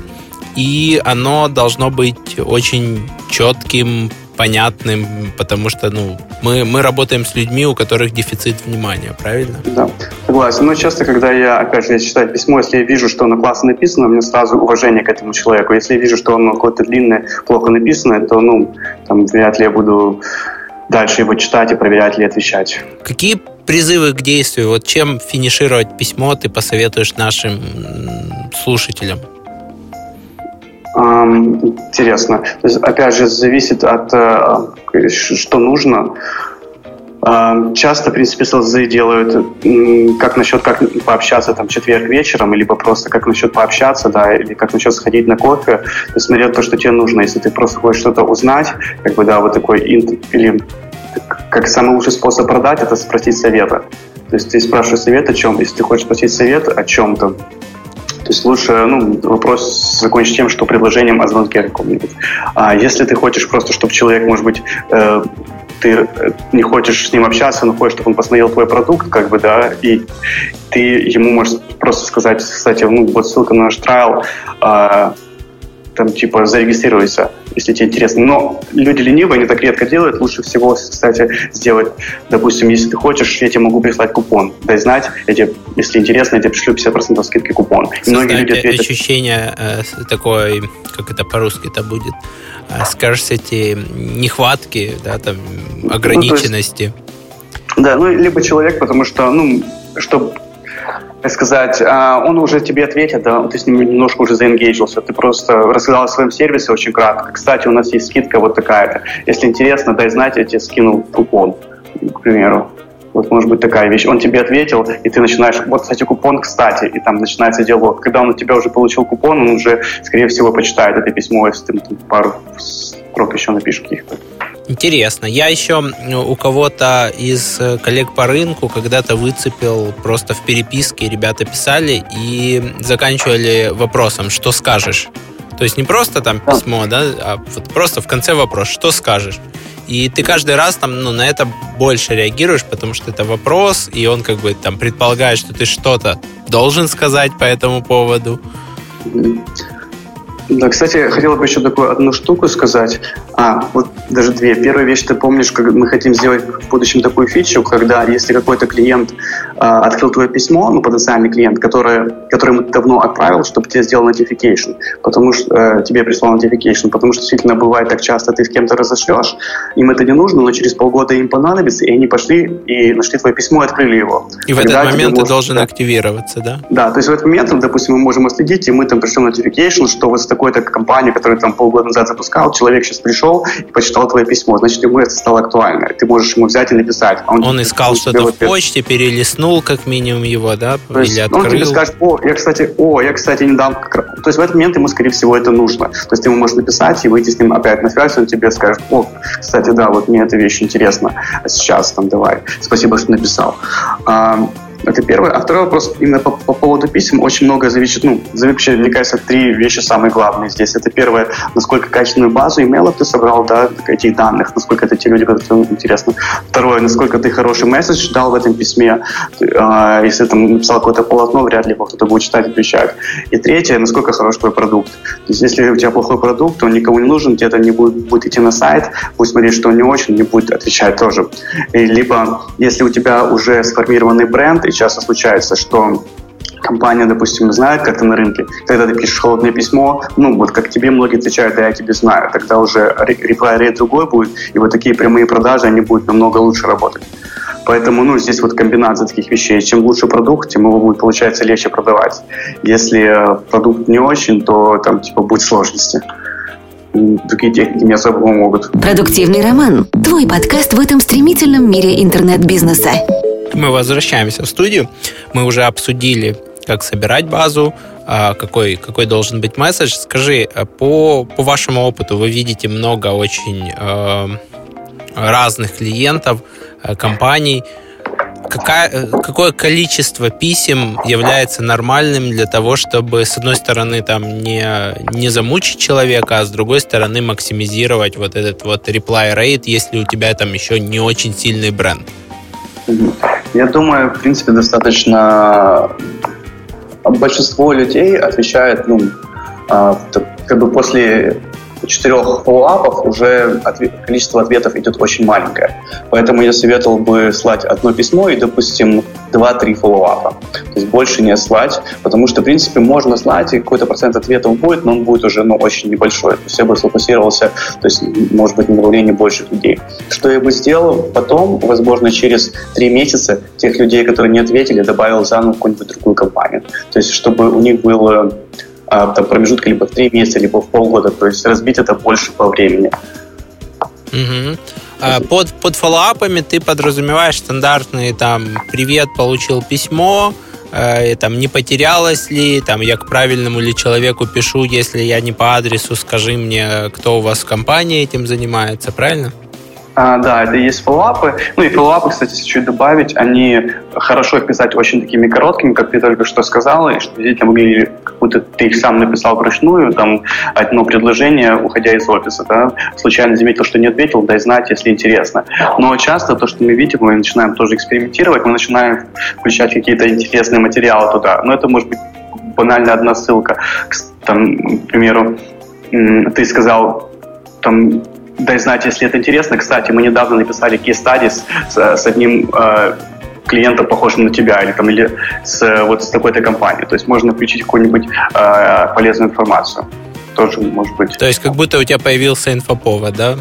и оно должно быть очень четким, понятным, потому что ну, мы, мы работаем с людьми, у которых дефицит внимания, правильно? Да, согласен. Но часто, когда я, опять же, я читаю письмо, если я вижу, что оно классно написано, у меня сразу уважение к этому человеку. Если я вижу, что оно какое-то длинное, плохо написано, то, ну, там, вряд ли я буду дальше его читать и проверять или отвечать. Какие призывы к действию? Вот чем финишировать письмо ты посоветуешь нашим слушателям? Интересно. То есть, опять же, зависит от э, что нужно. Часто, в принципе, селзы делают, как насчет как пообщаться там четверг вечером, либо просто как насчет пообщаться, да, или как насчет сходить на кофе, то есть смотря то, что тебе нужно. Если ты просто хочешь что-то узнать, как бы, да, вот такой, или как самый лучший способ продать, это спросить совета. То есть ты спрашиваешь совет о чем, если ты хочешь спросить совет о чем-то, то есть лучше ну, вопрос закончить тем, что предложением о звонке каком-нибудь. А если ты хочешь просто, чтобы человек, может быть, э, ты не хочешь с ним общаться, но хочешь, чтобы он посмотрел твой продукт, как бы, да, и ты ему можешь просто сказать, кстати, ну, вот ссылка на наш трайл, э, там, типа, зарегистрируйся, если тебе интересно. Но люди ленивые, они так редко делают. Лучше всего, кстати, сделать, допустим, если ты хочешь, я тебе могу прислать купон. Дай знать, я тебе, если интересно, я тебе пришлю 50% скидки купон. И многие люди ответят... ощущение э, такое, как это по-русски это будет, э, scarcity, нехватки, да, там, ограниченности. Ну, есть, да, ну, либо человек, потому что, ну, чтобы сказать, а, он уже тебе ответит, да, ты с ним немножко уже заэнгейджился, ты просто рассказал о своем сервисе очень кратко. Кстати, у нас есть скидка вот такая-то. Если интересно, дай знать, я тебе скинул купон, к примеру. Вот может быть такая вещь. Он тебе ответил, и ты начинаешь, вот, кстати, купон, кстати, и там начинается диалог. Когда он у тебя уже получил купон, он уже, скорее всего, почитает это письмо, если ты там, пару строк еще напишешь каких-то. Интересно. Я еще у кого-то из э, коллег по рынку когда-то выцепил просто в переписке, ребята писали и заканчивали вопросом, что скажешь. То есть не просто там письмо, да, а вот просто в конце вопрос, что скажешь. И ты каждый раз там, ну, на это больше реагируешь, потому что это вопрос, и он как бы там предполагает, что ты что-то должен сказать по этому поводу. Да, кстати, хотел бы еще такую одну штуку сказать. А, вот даже две. Первая вещь, ты помнишь, как мы хотим сделать в будущем такую фичу, когда если какой-то клиент э, открыл твое письмо, ну, потенциальный клиент, который, который ему давно отправил, чтобы тебе сделал notification, потому что э, тебе прислал notification, потому что действительно бывает так часто, ты с кем-то разошлешь, им это не нужно, но через полгода им понадобится, и они пошли и нашли твое письмо и открыли его. И в этот момент ты должен да. активироваться, да? Да, то есть в этот момент, допустим, мы можем отследить, и мы там пришлем notification, что вот с такой-то компанией, которую там полгода назад запускал, человек сейчас пришел и почитал твое письмо, значит, ему это стало актуально. Ты можешь ему взять и написать. А он, он искал что-то в почте, перелистнул как минимум его, да, то или открыл. Он тебе скажет, о, я, кстати, о, я, кстати, недавно... То есть в этот момент ему, скорее всего, это нужно. То есть ты ему можешь написать и выйти с ним опять на связь, он тебе скажет, о, кстати, да, вот мне эта вещь интересна. А сейчас там давай. Спасибо, что написал. Это первое. А второй вопрос именно по, по поводу писем. Очень много зависит, ну, вообще, мне кажется, три вещи самые главные здесь. Это первое, насколько качественную базу имейлов ты собрал, да, этих данных, насколько это те люди, которые интересны. Второе, насколько ты хороший месседж дал в этом письме. Э, если там написал какое-то полотно, вряд ли его кто-то будет читать отвечать. И третье, насколько хорош твой продукт. То есть, если у тебя плохой продукт, он никому не нужен, тебе это не будет, будет идти на сайт, будет смотреть, что он не очень, не будет отвечать тоже. И, либо, если у тебя уже сформированный бренд, и часто случается, что компания, допустим, знает, как ты на рынке, когда ты пишешь холодное письмо, ну, вот как тебе многие отвечают, да я тебе знаю, тогда уже reply другой будет, и вот такие прямые продажи, они будут намного лучше работать. Поэтому, ну, здесь вот комбинация таких вещей. Чем лучше продукт, тем его будет, получается, легче продавать. Если э, продукт не очень, то там, типа, будет сложности другие техники не особо помогут. Продуктивный роман. Твой подкаст в этом стремительном мире интернет-бизнеса. Мы возвращаемся в студию. Мы уже обсудили, как собирать базу, а, какой, какой должен быть месседж. Скажи, а по, по вашему опыту вы видите много очень э, разных клиентов, э, компаний. Какая, какое количество писем является нормальным для того, чтобы, с одной стороны, там не, не замучить человека, а с другой стороны, максимизировать вот этот вот reply rate, если у тебя там еще не очень сильный бренд? Я думаю, в принципе, достаточно большинство людей отвечает, ну, а, как бы после четырех фоллоуапов уже количество ответов идет очень маленькое. Поэтому я советовал бы слать одно письмо и, допустим, 2-3 фоллоуапа. То есть больше не слать, потому что, в принципе, можно слать, и какой-то процент ответов будет, но он будет уже ну, очень небольшой. То есть я бы сфокусировался, то есть, может быть, на удовлетворении больших людей. Что я бы сделал потом, возможно, через 3 месяца тех людей, которые не ответили, добавил заново какую-нибудь другую компанию. То есть, чтобы у них было а, там, промежутка либо в три месяца, либо в полгода. То есть разбить это больше по времени. Угу. А под, под фоллоуапами ты подразумеваешь стандартные там «Привет, получил письмо», э, там не потерялось ли, там я к правильному ли человеку пишу, если я не по адресу, скажи мне, кто у вас в компании этим занимается, правильно? А, да, это есть фоллапы. Ну и фоллапы, кстати, если чуть добавить, они хорошо писать очень такими короткими, как ты только что сказала, и что действительно выглядели, как будто ты их сам написал вручную, там одно предложение, уходя из офиса, да, случайно заметил, что не ответил, дай знать, если интересно. Но часто то, что мы видим, мы начинаем тоже экспериментировать, мы начинаем включать какие-то интересные материалы туда. Но это может быть банально одна ссылка. Там, к примеру, ты сказал, там, дай знать, если это интересно. Кстати, мы недавно написали studies с, с одним э, клиентом, похожим на тебя, или, там, или с, вот, с такой-то компанией. То есть можно включить какую-нибудь э, полезную информацию. Тоже может быть. То есть как будто у тебя появился инфоповод, да?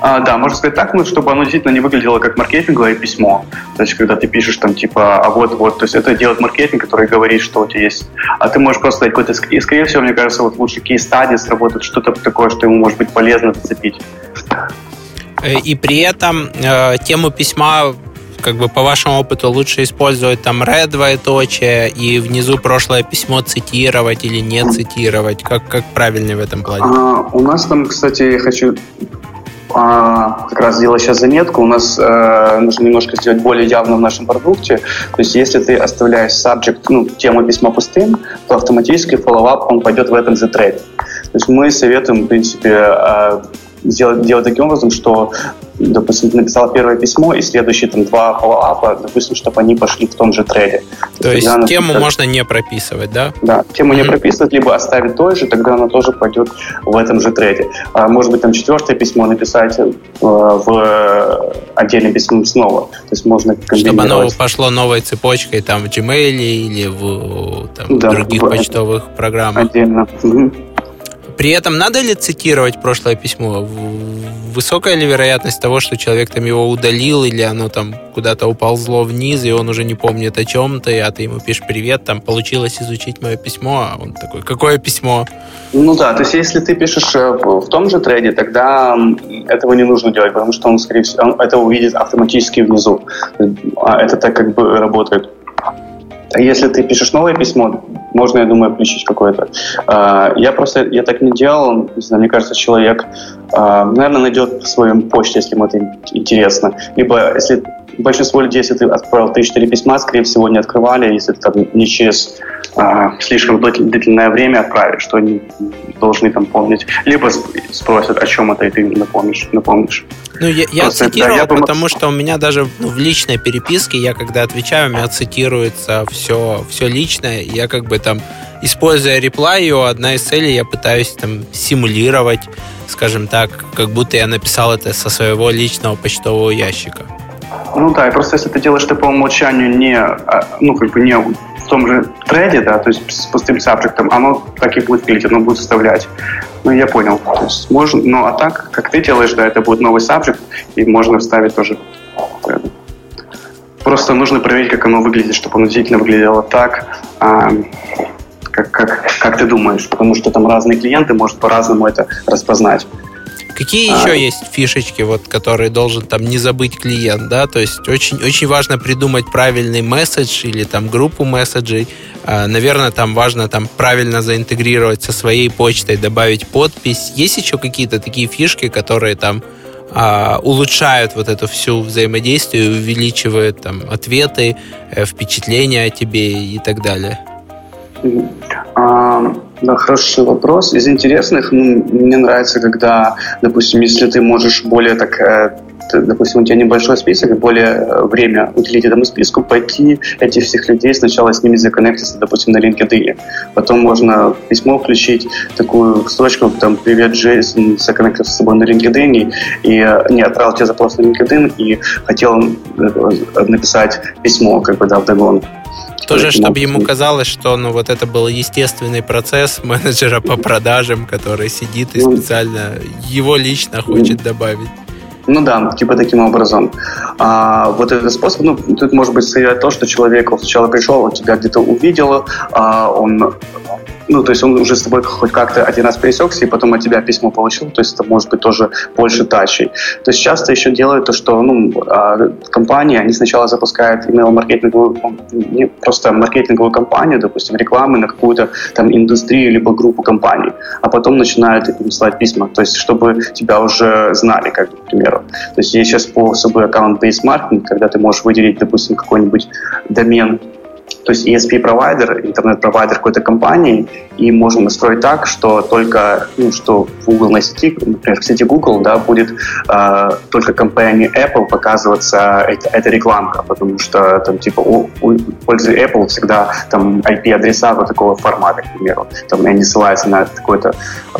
А, да, можно сказать так, ну, чтобы оно действительно не выглядело как маркетинговое письмо. То есть, когда ты пишешь там, типа, а вот, вот, то есть это делает маркетинг, который говорит, что у тебя есть. А ты можешь просто дать какой-то, и, скорее всего, мне кажется, вот лучше кейс-стадии сработает, что-то такое, что ему может быть полезно зацепить. Э, и при этом э, тему письма как бы по вашему опыту лучше использовать там red двоеточие и внизу прошлое письмо цитировать или не цитировать? Как, как правильнее в этом плане? А, у нас там, кстати, я хочу а, как раз сделала сейчас заметку. У нас э, нужно немножко сделать более явно в нашем продукте. То есть, если ты оставляешь subject, ну, тему письма пустым, то автоматически follow-up, он пойдет в этом же. То есть, мы советуем, в принципе, э, сделать, делать таким образом, что допустим, написал первое письмо, и следующие там два фоллоуапа, допустим, чтобы они пошли в том же трейде. То, То есть она, тему например, можно не прописывать, да? Да, тему mm-hmm. не прописывать, либо оставить той же, тогда она тоже пойдет в этом же трейде. А, может быть, там четвертое письмо написать э, в отдельном письме снова. То есть можно Чтобы оно пошло новой цепочкой там в Gmail или в там, да, других в, почтовых программах. Отдельно. Угу. При этом надо ли цитировать прошлое письмо? Высокая ли вероятность того, что человек там его удалил, или оно там куда-то уползло вниз, и он уже не помнит о чем-то, а ты ему пишешь привет, там получилось изучить мое письмо, а он такой, какое письмо? Ну да, то есть если ты пишешь э, в том же трейде, тогда этого не нужно делать, потому что он, скорее всего, он это увидит автоматически внизу. А это так как бы работает. А если ты пишешь новое письмо, можно, я думаю, включить какое-то. А, я просто, я так не делал, не знаю, мне кажется, человек, наверное, найдет в своем почте, если ему это интересно. Либо, если большинство людей, если ты отправил 3-4 письма, скорее всего, не открывали, если ты там не через а, слишком длительное время отправишь, что они должны там помнить. Либо спросят, о чем это, и ты напомнишь. напомнишь. Ну, я, я Просто, цитировал, да, я потому что у меня даже ну, в личной переписке, я когда отвечаю, у меня цитируется все, все личное, я как бы там, используя реплаю, одна из целей, я пытаюсь там симулировать, скажем так, как будто я написал это со своего личного почтового ящика. Ну да, и просто если ты делаешь это по умолчанию не, а, ну, как бы не в том же треде, да, то есть с пустым сабжектом, оно так и будет пилить, оно будет вставлять. Ну, я понял. То есть можно, ну, а так, как ты делаешь, да, это будет новый сабжект, и можно вставить тоже. Просто нужно проверить, как оно выглядит, чтобы оно действительно выглядело так, а, как, как, как ты думаешь, потому что там разные клиенты, может по-разному это распознать. Какие а... еще есть фишечки, вот, которые должен там не забыть клиент, да? То есть очень, очень важно придумать правильный месседж или там группу месседжей. А, наверное, там важно там правильно заинтегрировать со своей почтой, добавить подпись. Есть еще какие-то такие фишки, которые там а, улучшают вот эту всю взаимодействие, увеличивают там ответы, э, впечатления о тебе и так далее? А, да, хороший вопрос. Из интересных, ну, мне нравится, когда, допустим, если ты можешь более так э, допустим, у тебя небольшой список, и более э, время уделить этому списку, пойти этих всех людей сначала с ними законнектиться, допустим, на LinkedIn. Потом можно письмо включить, такую строчку, там, привет, Джейсон, законнектился с собой на LinkedIn, и э, не отправил тебе запрос на LinkedIn, и хотел написать письмо, как бы, да, вдогонку. Тоже, чтобы ему казалось, что ну, вот это был естественный процесс менеджера по продажам, который сидит и ну, специально его лично хочет добавить. Ну да, типа таким образом. А, вот этот способ, ну, тут может быть стоять то, что человек сначала пришел, он тебя где-то увидел, а, он ну, то есть он уже с тобой хоть как-то один раз пересекся, и потом от тебя письмо получил, то есть это может быть тоже больше тачей. То есть часто еще делают то, что, ну, а, компании, они сначала запускают email-маркетинговую, не просто маркетинговую кампанию, допустим, рекламы на какую-то там индустрию, либо группу компаний, а потом начинают им слать письма, то есть чтобы тебя уже знали, как, к примеру. То есть есть сейчас способы аккаунт-based маркетинг, когда ты можешь выделить, допустим, какой-нибудь домен то есть ESP-провайдер, интернет-провайдер какой-то компании, и можно настроить так, что только, ну, что в Google на сети, например, в сети Google, да, будет э, только компании Apple показываться эта, эта рекламка, потому что там типа у, у пользы Apple всегда там IP-адреса вот такого формата, к примеру, там они ссылаются на какой-то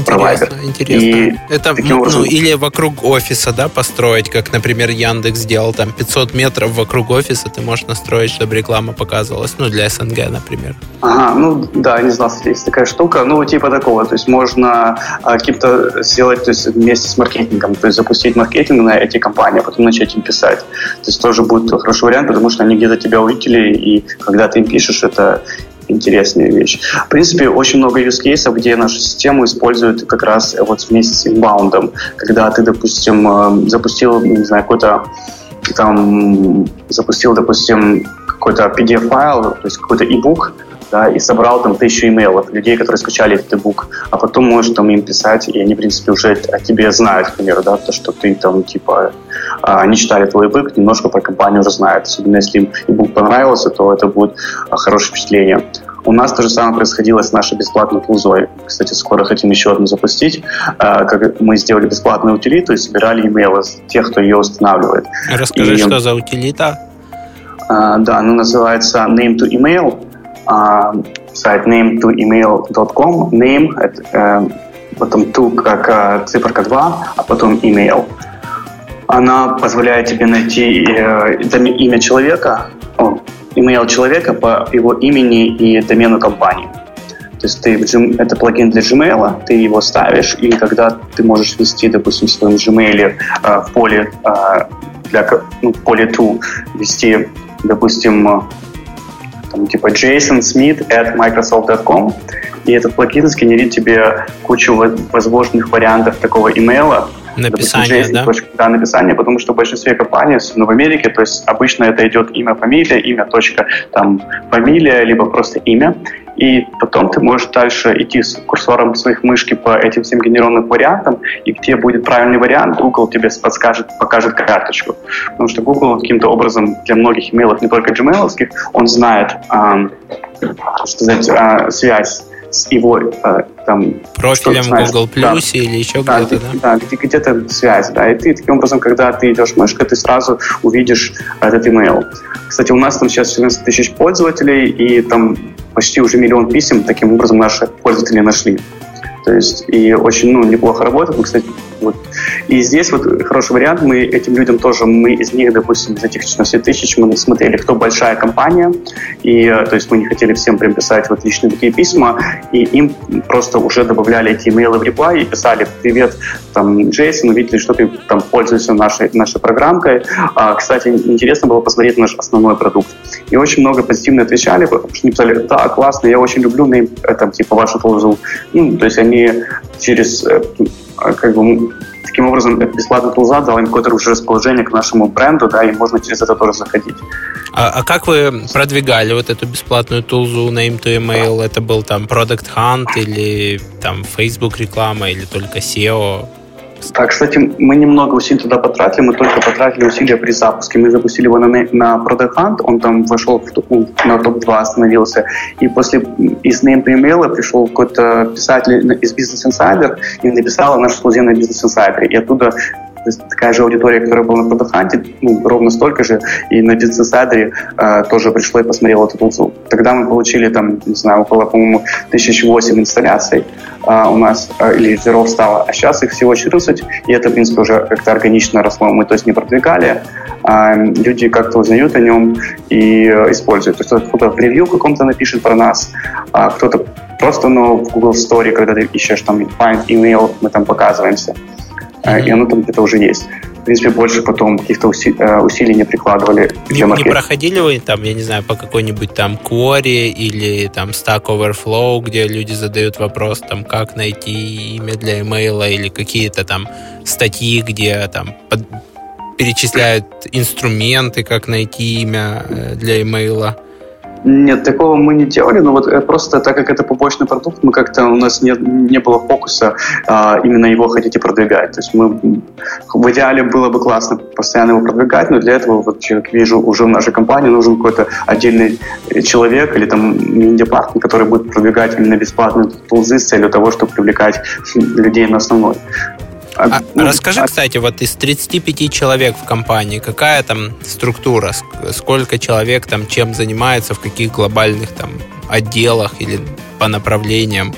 провайдер. Интересно. И Это ну, образом... ну, или вокруг офиса, да, построить, как, например, Яндекс сделал там 500 метров вокруг офиса, ты можешь настроить, чтобы реклама показывалась, ну, для СНГ, например. Ага, ну да, не знал, есть такая штука, ну типа такого, то есть можно а, каким-то сделать, то есть вместе с маркетингом, то есть запустить маркетинг на эти компании, а потом начать им писать. То есть тоже будет хороший вариант, потому что они где-то тебя увидели, и когда ты им пишешь, это интересная вещь. В принципе, очень много use cases, где нашу систему используют как раз вот вместе с инбаундом, когда ты, допустим, э, запустил, не знаю, какой-то там запустил, допустим, какой-то PDF-файл, то есть какой-то e-book, да, и собрал там тысячу имейлов людей, которые скачали этот e-book, а потом можешь там им писать, и они, в принципе, уже о тебе знают, к примеру, да, то, что ты там, типа, а, они читали твой e-book, немножко про компанию уже знают, особенно если им e-book понравился, то это будет а, хорошее впечатление. У нас то же самое происходило с нашей бесплатной тулзой. Кстати, скоро хотим еще одну запустить. А, как мы сделали бесплатную утилиту и собирали имейлы тех, кто ее устанавливает. Расскажи, и, что за утилита? Да, оно называется Name to Email. А, сайт name to email.com. Name — это э, потом to как э, циферка 2, а потом email. Она позволяет тебе найти э, имя человека, email человека по его имени и домену компании. То есть ты, это плагин для Gmail, ты его ставишь, и когда ты можешь ввести, допустим, в своем Gmail э, в поле э, для ну, поле to ввести допустим, там, типа Jason Smith at Microsoft.com, и этот плагин сгенерит тебе кучу возможных вариантов такого имейла, Написание, допустим, да? да, написание, потому что в большинстве компаний, особенно в Америке, то есть обычно это идет имя, фамилия, имя, точка, там, фамилия, либо просто имя, и потом ты можешь дальше идти с курсором своих мышки по этим всем генерированным вариантам, и где будет правильный вариант, Google тебе подскажет, покажет карточку. Потому что Google каким-то образом для многих имейлов, не только gmail он знает, э, что сказать, э, связь с его э, там... Профилем что, Google Plus да, или еще да, где-то, да? Да, где, где-то связь, да, и ты таким образом, когда ты идешь мышкой, ты сразу увидишь этот email. Кстати, у нас там сейчас 14 тысяч пользователей, и там почти уже миллион писем таким образом наши пользователи нашли. То есть и очень ну, неплохо работает. Мы, кстати, вот. И здесь вот хороший вариант. Мы этим людям тоже, мы из них, допустим, из этих 14 тысяч, мы смотрели, кто большая компания. И то есть мы не хотели всем прям писать вот личные такие письма. И им просто уже добавляли эти имейлы в реплай и писали «Привет, там, Джейсон, увидели, что ты там пользуешься нашей, нашей программкой. А, кстати, интересно было посмотреть наш основной продукт. И очень много позитивно отвечали, потому что они писали «Да, классно, я очень люблю там, типа, вашу толзу». Ну, то есть они через э, как бы таким образом бесплатный тулза дал им какое-то уже расположение к нашему бренду, да, и можно через это тоже заходить. А, а как вы продвигали вот эту бесплатную тулзу Name to Email? Это был там Product Hunt или там Facebook реклама или только SEO? Да, кстати, мы немного усилий туда потратили, мы только потратили усилия при запуске. Мы запустили его на, на Product Hunt, он там вошел в, на топ-2, остановился. И после из name email пришел какой-то писатель из Business Insider и написал наш эксклюзив на Business Insider. И оттуда то есть такая же аудитория, которая была на Продаханте, ну, ровно столько же, и на Динсенсайдере э, тоже пришло и посмотрело эту тулзу. Тогда мы получили там, не знаю, около, по-моему, 1008 инсталляций э, у нас, э, или юзеров стало, а сейчас их всего 14, и это, в принципе, уже как-то органично росло. Мы, то есть, не продвигали, а люди как-то узнают о нем и э, используют. То есть кто-то в ревью каком-то напишет про нас, а кто-то просто ну, в Google Story, когда ты ищешь там find email, мы там показываемся. Mm-hmm. И оно там где-то уже есть. в принципе, больше потом каких-то э, усилий не прикладывали. Не, не проходили вы там, я не знаю, по какой-нибудь там Query или там Stack Overflow, где люди задают вопрос, там, как найти имя для имейла или какие-то там статьи, где там под, перечисляют инструменты, как найти имя э, для имейла. Нет, такого мы не делали, но вот э, просто так как это побочный продукт, мы как-то у нас не, не было фокуса а, именно его хотите продвигать. То есть мы в идеале было бы классно постоянно его продвигать, но для этого, вот как вижу, уже в нашей компании нужен какой-то отдельный человек или там мини-департмент, который будет продвигать именно бесплатные тулзы с целью того, чтобы привлекать людей на основной. А, а, ну, расскажи, а... кстати, вот из 35 человек в компании, какая там структура, сколько человек там чем занимается, в каких глобальных там отделах или по направлениям?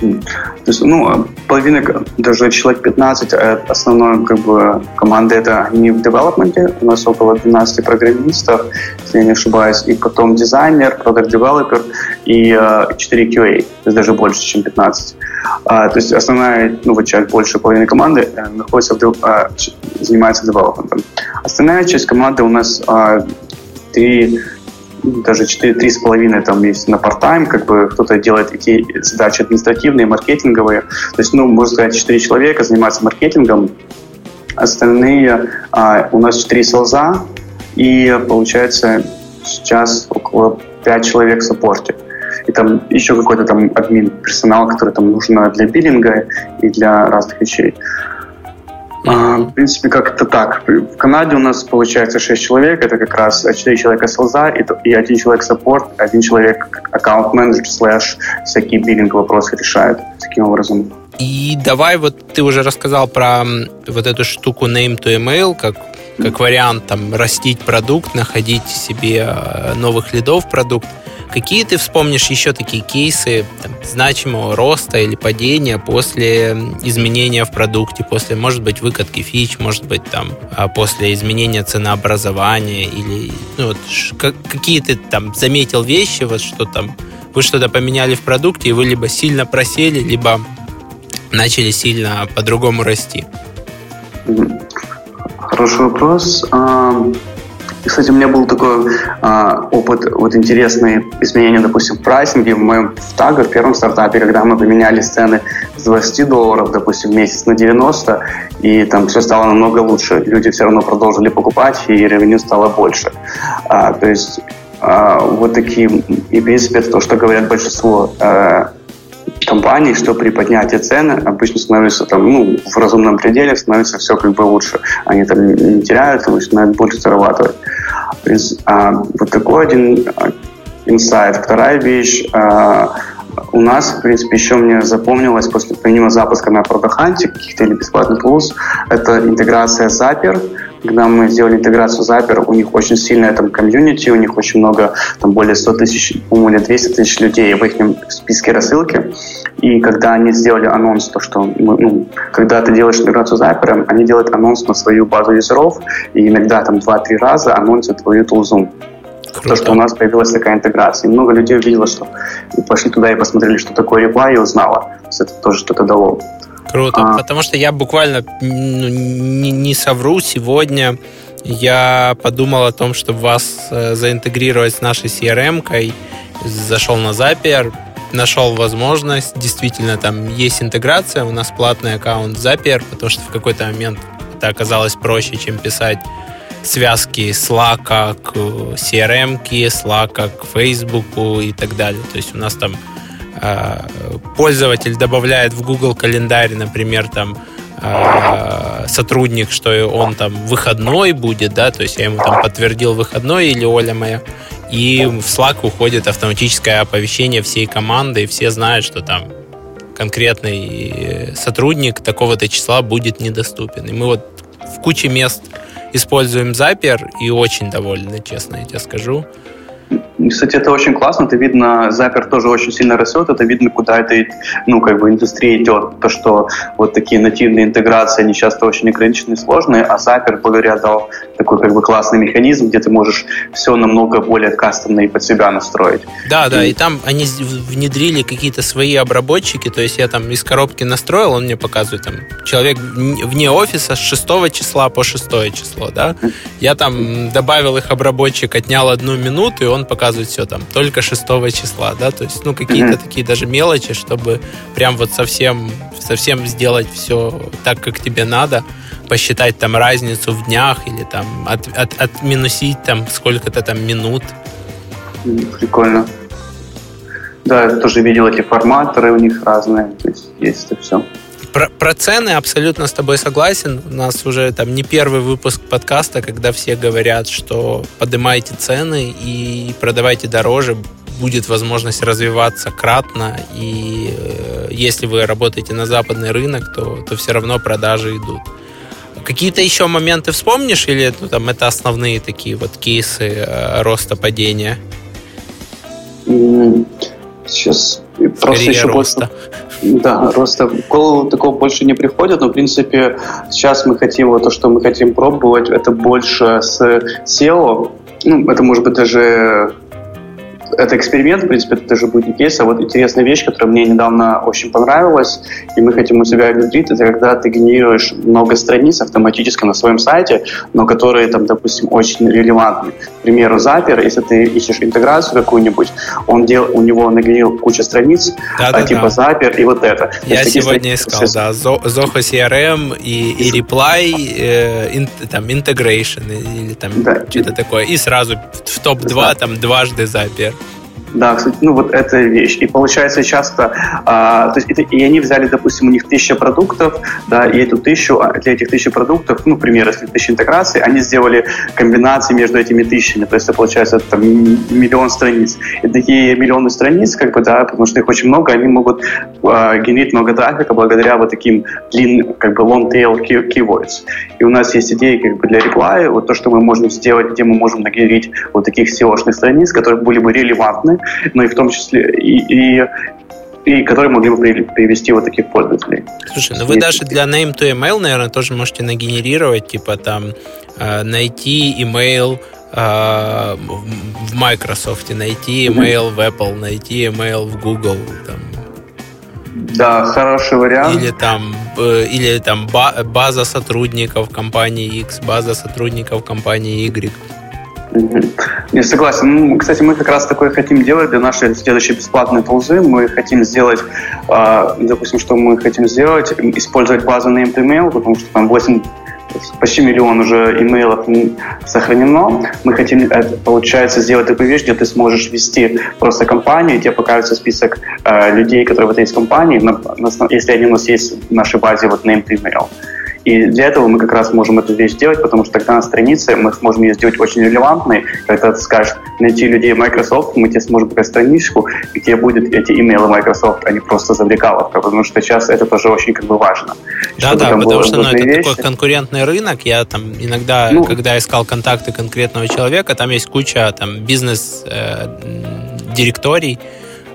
То есть, ну, половина, даже человек 15, э, основной как бы команды это не в девелопменте, у нас около 12 программистов, если я не ошибаюсь, и потом дизайнер, продукт девелопер и 4 э, QA, то есть даже больше, чем 15. А, то есть основная, ну вот часть, больше половины команды э, находится в, занимается девелопментом. Остальная часть команды у нас три даже 4-3,5 там есть на part-time, как бы кто-то делает эти задачи административные, маркетинговые. То есть, ну, можно сказать, 4 человека занимаются маркетингом, остальные а, у нас 4 селза, и получается сейчас около 5 человек в support е. И там еще какой-то там админ персонал, который там нужен для биллинга и для разных вещей. А, в принципе, как-то так. В Канаде у нас получается 6 человек, это как раз 4 человека sales а и, и один человек support, один человек аккаунт-менеджер слэш всякие биллинг вопросы решает таким образом. И давай вот ты уже рассказал про вот эту штуку name to email, как как вариант там растить продукт, находить себе э, новых лидов продукт. Какие ты вспомнишь еще такие кейсы там, значимого роста или падения после изменения в продукте, после, может быть, выкатки фич, может быть, там, а после изменения ценообразования или ну, вот, какие ты там заметил вещи, вот что там вы что-то поменяли в продукте, и вы либо сильно просели, либо начали сильно по-другому расти? Хороший вопрос. И, кстати, у меня был такой а, опыт, вот интересные изменения, допустим, в прайсинге в моем в Тагер, в первом стартапе, когда мы поменяли цены с 20 долларов, допустим, в месяц на 90, и там все стало намного лучше. Люди все равно продолжили покупать, и ревеню стало больше. А, то есть а, вот такие, и, в принципе, это то, что говорят большинство а, компаний, что при поднятии цены обычно становится там, ну, в разумном пределе становится все как бы лучше. Они там не теряют, начинают больше зарабатывать. А, вот такой один а, инсайт. Вторая вещь. А, у нас, в принципе, еще мне запомнилось после помимо запуска на Продаханте каких-то или бесплатных плюс, это интеграция Zapier, когда мы сделали интеграцию Zapier, у них очень сильная там комьюнити, у них очень много, там более 100 тысяч, по-моему, или 200 тысяч людей в их списке рассылки. И когда они сделали анонс, то, что мы, ну, когда ты делаешь интеграцию Zapier, они делают анонс на свою базу юзеров, и иногда там 2-3 раза анонсят твою тулзу. Круто. То, что у нас появилась такая интеграция. И много людей увидело, что и пошли туда и посмотрели, что такое реплай, и узнала. То есть это тоже что-то дало. Круто, а... потому что я буквально ну, не, не совру, сегодня я подумал о том, чтобы вас э, заинтегрировать с нашей CRM-кой, зашел на Zapier, нашел возможность, действительно там есть интеграция, у нас платный аккаунт Zapier, потому что в какой-то момент это оказалось проще, чем писать связки Slack к CRM, Slack к Facebook и так далее. То есть у нас там Э, пользователь добавляет в Google календарь, например, там э, сотрудник, что он там выходной будет, да, то есть я ему там подтвердил выходной или Оля моя, и в Slack уходит автоматическое оповещение всей команды, и все знают, что там конкретный сотрудник такого-то числа будет недоступен. И мы вот в куче мест используем Zapier и очень довольны, честно я тебе скажу. Кстати, это очень классно, это видно, Запер тоже очень сильно растет, это видно, куда это, ну, как бы индустрия идет, то, что вот такие нативные интеграции, они часто очень ограниченные, сложные, а Запер благодаря дал такой как бы классный механизм, где ты можешь все намного более кастомно и под себя настроить. Да, да, и, и там они внедрили какие-то свои обработчики, то есть я там из коробки настроил, он мне показывает, там, человек вне офиса с 6 числа по 6 число, да, я там добавил их обработчик, отнял одну минуту, и он показывает все там, только 6 числа, да, то есть, ну, какие-то mm-hmm. такие даже мелочи, чтобы прям вот совсем, совсем сделать все так, как тебе надо, посчитать там разницу в днях или там от, от, отминусить там сколько-то там минут. Прикольно. Да, я тоже видел эти форматоры у них разные, то есть есть это все. Про, цены абсолютно с тобой согласен. У нас уже там не первый выпуск подкаста, когда все говорят, что поднимайте цены и продавайте дороже, будет возможность развиваться кратно, и э, если вы работаете на западный рынок, то, то все равно продажи идут. Какие-то еще моменты вспомнишь, или ну, там это основные такие вот кейсы э, роста падения? Сейчас просто еще роста. больше... Да, роста. В голову такого больше не приходит, но, в принципе, сейчас мы хотим, вот то, что мы хотим пробовать, это больше с SEO. Ну, это может быть даже это эксперимент, в принципе, это тоже будет не кейс, а вот интересная вещь, которая мне недавно очень понравилась, и мы хотим у себя внедрить, это когда ты генерируешь много страниц автоматически на своем сайте, но которые там, допустим, очень релевантны. К примеру, Zapier, если ты ищешь интеграцию какую-нибудь, он дел, у него нагенерил кучу страниц, да, да, типа да. Zapier и вот это. Я сегодня искал, да, Zoho CRM и, и Reply, э, ин, там, Integration или там да. что-то такое, и сразу в топ-2 там дважды Zapier. Да, кстати, ну вот эта вещь. И получается часто, а, то есть это, и они взяли, допустим, у них тысяча продуктов, да, и эту тысячу, а, для этих тысячи продуктов, ну, например, если тысяча интеграций, они сделали комбинации между этими тысячами, то есть это получается там миллион страниц. И такие миллионы страниц, как бы, да, потому что их очень много, они могут а, генерить много трафика благодаря вот таким длинным, как бы long tail keywords. И у нас есть идеи как бы для reply, вот то, что мы можем сделать, где мы можем нагенерить вот таких SEO-шных страниц, которые были бы релевантны, но и в том числе и, и и которые могли бы привести вот таких пользователей. Слушай, ну вы Есть... даже для name to email, наверное, тоже можете нагенерировать, типа там э, найти email э, в Microsoft, найти email mm-hmm. в Apple, найти email в Google, там. Да, хороший вариант. Или там, э, или там база сотрудников компании X, база сотрудников компании Y. Не согласен. Ну, кстати, мы как раз такое хотим делать для нашей следующей бесплатной тулзы. Мы хотим сделать, э, допустим, что мы хотим сделать, использовать базу Named Email, потому что там 8 почти миллион уже имейлов сохранено. Мы хотим, получается, сделать такую вещь, где ты сможешь вести просто компанию, тебе покажется список э, людей, которые в этой есть компании, на, на, если они у нас есть в нашей базе вот named email. И для этого мы как раз можем эту вещь сделать, потому что тогда на странице мы сможем ее сделать очень релевантной. Когда ты скажешь найти людей Microsoft, мы тебе сможем показать страничку, где будут эти имейлы Microsoft, а не просто завлекаловка, потому что сейчас это тоже очень как бы важно. Да, да, потому что ну, это вещи. такой конкурентный рынок. Я там иногда, ну, когда искал контакты конкретного человека, там есть куча там бизнес-директорий, э,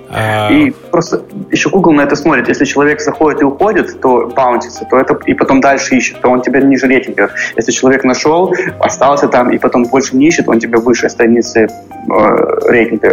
а, и просто еще Google на это смотрит. Если человек заходит и уходит, то баунтится, то это и потом дальше ищет, то он тебя ниже рейтинг берет. Если человек нашел, остался там и потом больше не ищет, он тебя выше страницы э, рейтинг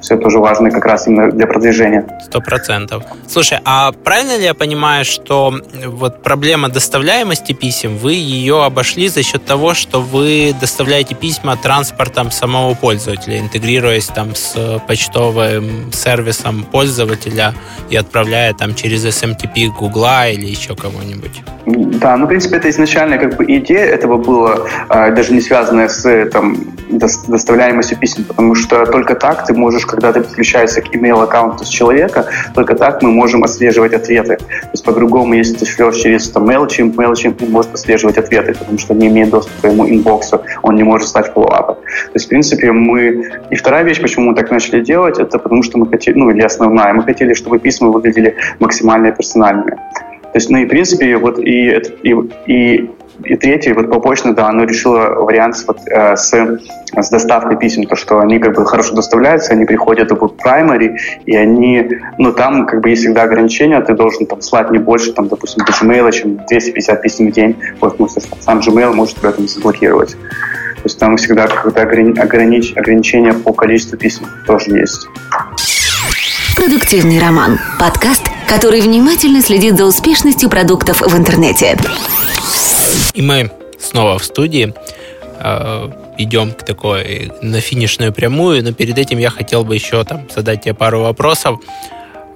все тоже важно как раз именно для продвижения. Сто процентов. Слушай, а правильно ли я понимаю, что вот проблема доставляемости писем, вы ее обошли за счет того, что вы доставляете письма транспортом самого пользователя, интегрируясь там с почтовым сервисом пользователя и отправляя там через SMTP Гугла или еще кого-нибудь? Да, ну, в принципе, это изначально как бы идея этого была, даже не связанная с там, доставляемостью писем, потому что только так ты можешь когда ты подключаешься к email аккаунту с человека, только так мы можем отслеживать ответы. То есть по-другому, если ты шлешь через там, MailChimp, MailChimp не может отслеживать ответы, потому что не имеет доступа к твоему инбоксу, он не может стать фоллоуапом. То есть, в принципе, мы... И вторая вещь, почему мы так начали делать, это потому что мы хотели, ну, или основная, мы хотели, чтобы письма выглядели максимально персональными. То есть, ну и в принципе, вот и, и, и и третье, вот побочно, да, оно решило вариант вот, э, с, с доставкой писем, то, что они как бы хорошо доставляются, они приходят в primary, и они, ну, там как бы есть всегда ограничения, ты должен там слать не больше, там, допустим, до Gmail, чем 250 писем в день, вот, ну, сам Gmail может тебя там заблокировать. То есть там всегда какое-то огранич, ограничение по количеству писем тоже есть. Продуктивный роман. Подкаст, который внимательно следит за успешностью продуктов в интернете. И мы снова в студии. Э, идем к такой на финишную прямую, но перед этим я хотел бы еще там задать тебе пару вопросов.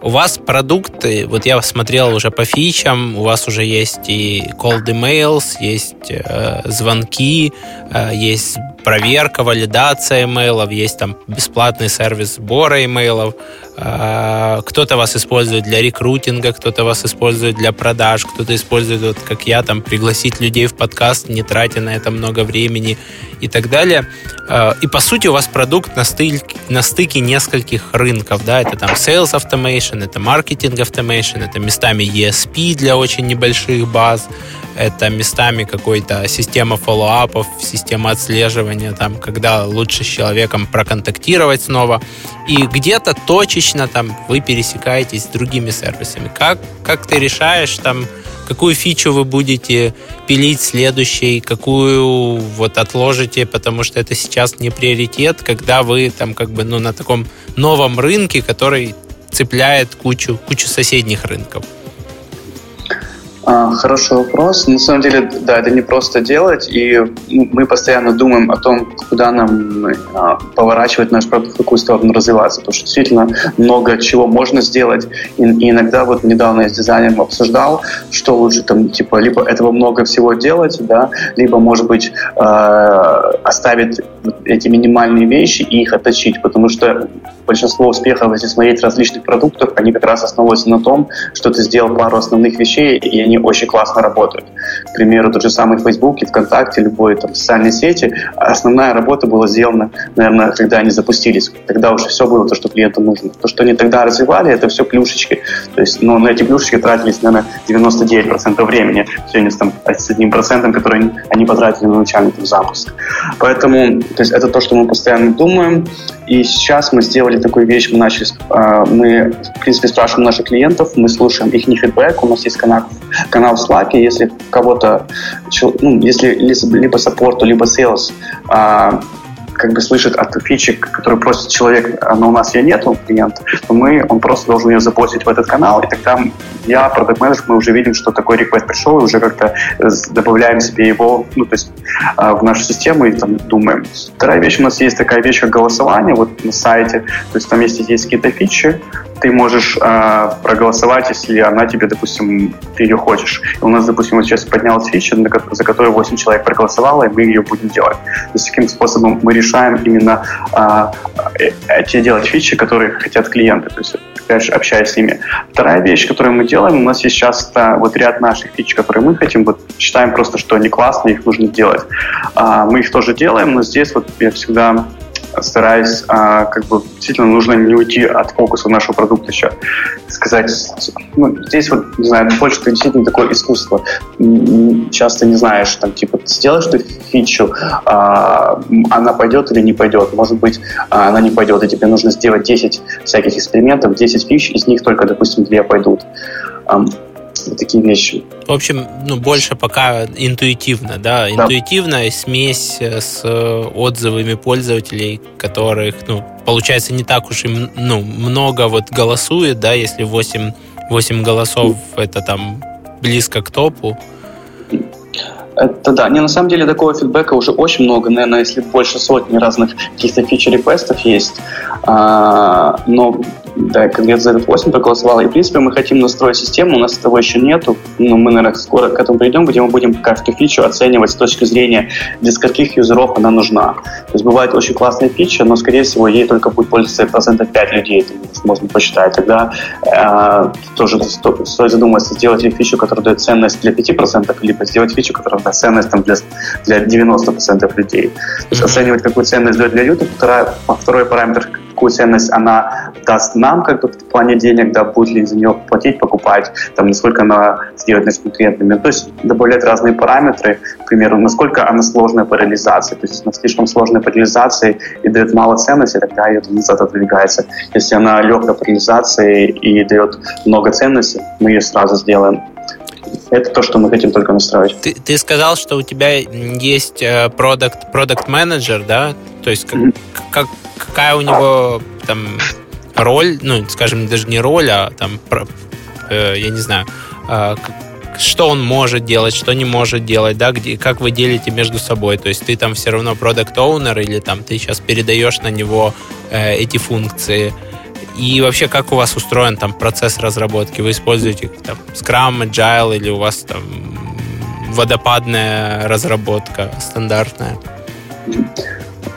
У вас продукты, вот я смотрел уже по фичам, у вас уже есть и cold emails, есть э, звонки, э, есть проверка, валидация имейлов, есть там бесплатный сервис сбора имейлов. А, кто-то вас использует для рекрутинга, кто-то вас использует для продаж, кто-то использует, вот как я, там, пригласить людей в подкаст, не тратя на это много времени и так далее. А, и, по сути, у вас продукт на, стыке, на стыке нескольких рынков, да, это там sales automation, это marketing automation, это местами ESP для очень небольших баз, это местами какой-то система фоллоуапов, система отслеживания, там, когда лучше с человеком проконтактировать снова. И где-то точечно там вы пересекаетесь с другими сервисами. Как, как ты решаешь там, какую фичу вы будете пилить следующей, какую вот отложите, потому что это сейчас не приоритет, когда вы там как бы ну, на таком новом рынке, который цепляет кучу, кучу соседних рынков. А, хороший вопрос. На самом деле, да, это не просто делать, и мы постоянно думаем о том, куда нам а, поворачивать наш продукт, в какую сторону развиваться, потому что действительно много чего можно сделать, и, и иногда вот недавно я с дизайнером обсуждал, что лучше там, типа, либо этого много всего делать, да, либо, может быть, э, оставить эти минимальные вещи и их отточить, потому что большинство успехов, если смотреть различных продуктов, они как раз основываются на том, что ты сделал пару основных вещей, и они очень классно работают. К примеру, тот же самый Facebook, и ВКонтакте, любой там социальной сети, основная работа была сделана, наверное, когда они запустились. Тогда уже все было то, что клиенту нужно. То, что они тогда развивали, это все плюшечки. То есть, но на эти плюшечки тратились, наверное, 99% времени. Сегодня там с одним процентом, который они потратили на начальный там, запуск. Поэтому то есть, это то, что мы постоянно думаем. И сейчас мы сделали такую вещь, мы начали, а, мы, в принципе, спрашиваем наших клиентов, мы слушаем их фидбэк, у нас есть канал, канал в Slack, если кого-то, ну, если либо саппорту, либо sales а, как бы слышит от фичи, которую просит человек, но у нас ее нету, клиент, то мы, он просто должен ее запостить в этот канал, и тогда я, продукт менеджер, мы уже видим, что такой реквест пришел, и уже как-то добавляем себе его, ну, то есть а, в нашу систему и там думаем. Вторая вещь, у нас есть такая вещь, как голосование вот на сайте, то есть там если есть какие-то фичи, ты можешь э, проголосовать, если она тебе, допустим, ты ее хочешь. И у нас, допустим, вот сейчас поднялась фича, за которую 8 человек проголосовало, и мы ее будем делать. То есть таким способом мы решаем именно э, э, те делать фичи, которые хотят клиенты. То есть же, общаясь с ними. Вторая вещь, которую мы делаем, у нас есть сейчас вот ряд наших фич, которые мы хотим, вот считаем просто, что они классные, их нужно делать. А, мы их тоже делаем, но здесь вот я всегда стараюсь, а, как бы действительно нужно не уйти от фокуса нашего продукта еще. Сказать, ну, здесь вот, не знаю, это действительно такое искусство. Часто не знаешь, там, типа, сделаешь ты фичу, а, она пойдет или не пойдет. Может быть, а, она не пойдет, и тебе нужно сделать 10 всяких экспериментов, 10 фич, из них только, допустим, 2 пойдут вот такие вещи. В общем, ну, больше пока интуитивно, да, интуитивная смесь с отзывами пользователей, которых, ну, получается, не так уж и ну, много вот голосует, да, если 8, 8 голосов это там близко к топу. Это да. Не, на самом деле такого фидбэка уже очень много, наверное, если больше сотни разных каких-то фичер-реквестов есть. А, но да, конкретно за этот 8 проголосовало. И, в принципе, мы хотим настроить систему, у нас этого еще нету, но мы, наверное, скоро к этому придем, где мы будем каждую фичу оценивать с точки зрения, для скольких юзеров она нужна. То есть бывает очень классная фича, но, скорее всего, ей только будет пользоваться процентов 5 людей, можно посчитать. Тогда э, тоже сто, стоит задуматься, сделать ли фичу, которая дает ценность для 5%, либо сделать фичу, которая даст ценность там, для, для 90% людей. То есть mm-hmm. оценивать, какую ценность дает для YouTube. Второй, второй параметр, какую ценность она даст нам, как бы в плане денег, да, будет ли за нее платить, покупать, там, насколько она сделает нас конкурентными. То есть добавлять разные параметры, к примеру, насколько она сложная по реализации. То есть она слишком сложная по реализации и дает мало ценности, тогда ее назад отодвигается. Если она легкая по реализации и дает много ценностей, мы ее сразу сделаем. Это то, что мы хотим только настраивать. Ты, ты сказал, что у тебя есть продукт продукт менеджер, да? То есть как, mm-hmm. как, какая у него там роль, ну, скажем, даже не роль, а там, э, я не знаю, э, что он может делать, что не может делать, да, где, как вы делите между собой. То есть ты там все равно продукт оунер или там ты сейчас передаешь на него э, эти функции. И вообще, как у вас устроен там процесс разработки? Вы используете там Scrum, Agile или у вас там водопадная разработка стандартная?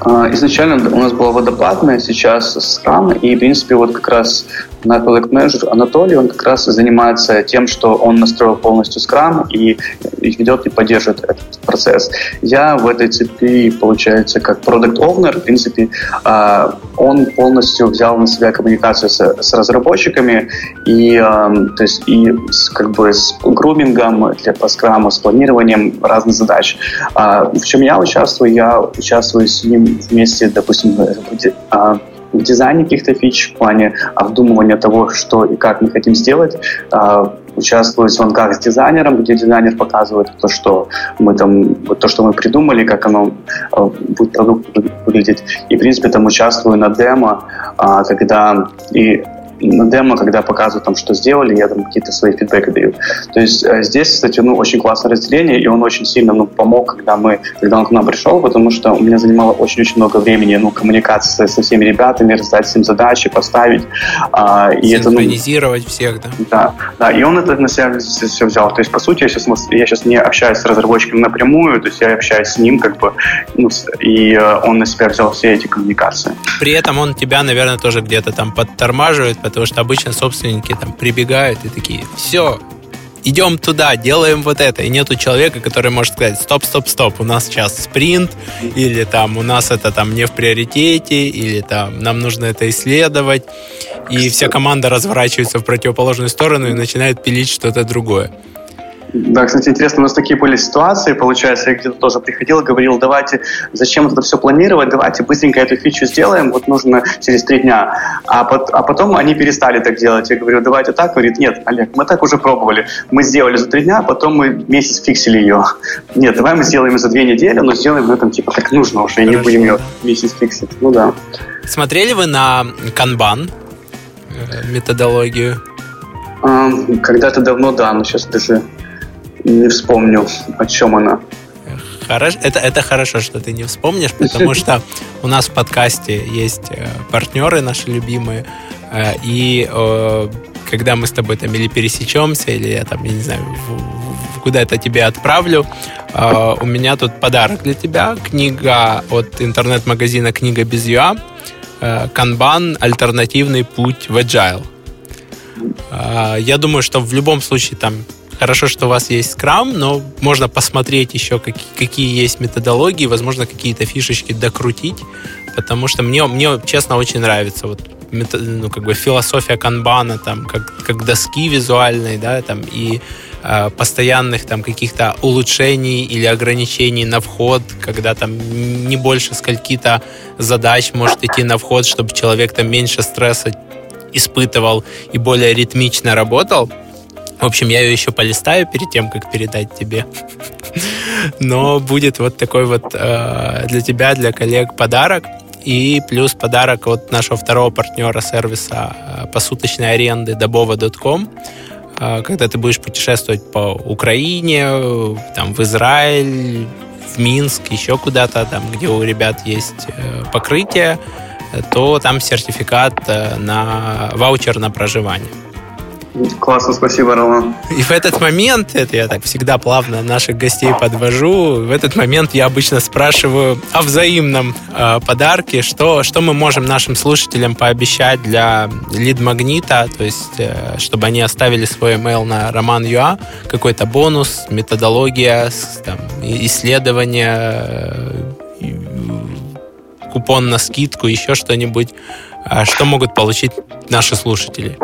А, изначально у нас была водопадная, сейчас Scrum, и, в принципе, вот как раз на Product Manager Анатолий, он как раз занимается тем, что он настроил полностью Scrum и, ведет и поддерживает этот процесс. Я в этой цепи, получается, как Product Owner, в принципе, а, он полностью взял на себя коммуникацию с, с разработчиками и, то есть, и с, как бы с грумингом для по Scrum, с планированием разных задач. А, в чем я участвую? Я участвую с ним вместе, допустим, в в дизайне каких-то фич, в плане обдумывания того, что и как мы хотим сделать. А, участвую в звонках с дизайнером, где дизайнер показывает то, что мы там, то, что мы придумали, как оно а, будет продукт выглядеть. И, в принципе, там участвую на демо, а, когда и на демо, когда показывают, там, что сделали, я там какие-то свои фидбэки даю. То есть э, здесь, кстати, ну, очень классное разделение, и он очень сильно ну, помог, когда, мы, когда он к нам пришел, потому что у меня занимало очень-очень много времени ну, коммуникации со всеми ребятами, раздать всем задачи, поставить. А, и это, ну, всех, да? Да, да, и он это на себя все взял. То есть, по сути, я сейчас, я сейчас не общаюсь с разработчиком напрямую, то есть я общаюсь с ним, как бы, ну, и э, он на себя взял все эти коммуникации. При этом он тебя, наверное, тоже где-то там подтормаживает, потому что обычно собственники там прибегают и такие, все, идем туда, делаем вот это. И нету человека, который может сказать, стоп, стоп, стоп, у нас сейчас спринт, или там у нас это там не в приоритете, или там нам нужно это исследовать. И вся команда разворачивается в противоположную сторону и начинает пилить что-то другое. Да, кстати, интересно, у нас такие были ситуации, получается, я где-то тоже приходил, говорил, давайте, зачем это все планировать, давайте быстренько эту фичу сделаем, вот нужно через три дня. А, под, а потом они перестали так делать. Я говорю, давайте так. Говорит, нет, Олег, мы так уже пробовали. Мы сделали за три дня, а потом мы месяц фиксили ее. Нет, давай мы сделаем за две недели, но сделаем этом типа как нужно уже, Хорошо, не будем ее месяц фиксить. Ну да. Смотрели вы на канбан э, методологию? Когда-то давно, да, но сейчас даже не вспомню, о чем она. Хорошо. Это, это хорошо, что ты не вспомнишь, потому что у нас в подкасте есть э, партнеры наши любимые, э, и э, когда мы с тобой там или пересечемся, или я там, я не знаю, куда-то тебе отправлю, у меня тут подарок для тебя. Книга от интернет-магазина «Книга без ЮА». Канбан «Альтернативный путь в Agile». Я думаю, что в любом случае там Хорошо, что у вас есть Scrum, но можно посмотреть еще, какие, какие есть методологии, возможно, какие-то фишечки докрутить, потому что мне, мне честно, очень нравится вот ну, как бы философия канбана, там, как, как доски визуальной, да, там, и э, постоянных там каких-то улучшений или ограничений на вход, когда там не больше скольки-то задач может идти на вход, чтобы человек там меньше стресса испытывал и более ритмично работал. В общем, я ее еще полистаю перед тем, как передать тебе. Но будет вот такой вот э, для тебя, для коллег подарок. И плюс подарок от нашего второго партнера сервиса э, посуточной аренды добова.com. Э, когда ты будешь путешествовать по Украине, там, в Израиль, в Минск, еще куда-то, там, где у ребят есть покрытие, то там сертификат на ваучер на проживание. Классно, спасибо, Роман. И в этот момент, это я так всегда плавно наших гостей подвожу, в этот момент я обычно спрашиваю о взаимном э, подарке, что, что мы можем нашим слушателям пообещать для лид-магнита, то есть, э, чтобы они оставили свой email на роман.ua, какой-то бонус, методология, там, исследование, э, купон на скидку, еще что-нибудь А что могут получить наши слушатели?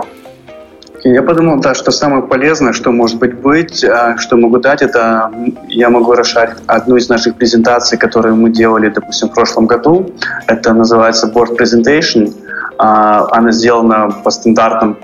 Я подумал, да, что самое полезное, что может быть быть, а, что могу дать, это я могу расшарить одну из наших презентаций, которую мы делали, допустим, в прошлом году. Это называется Board Presentation. А, она сделана по стандартам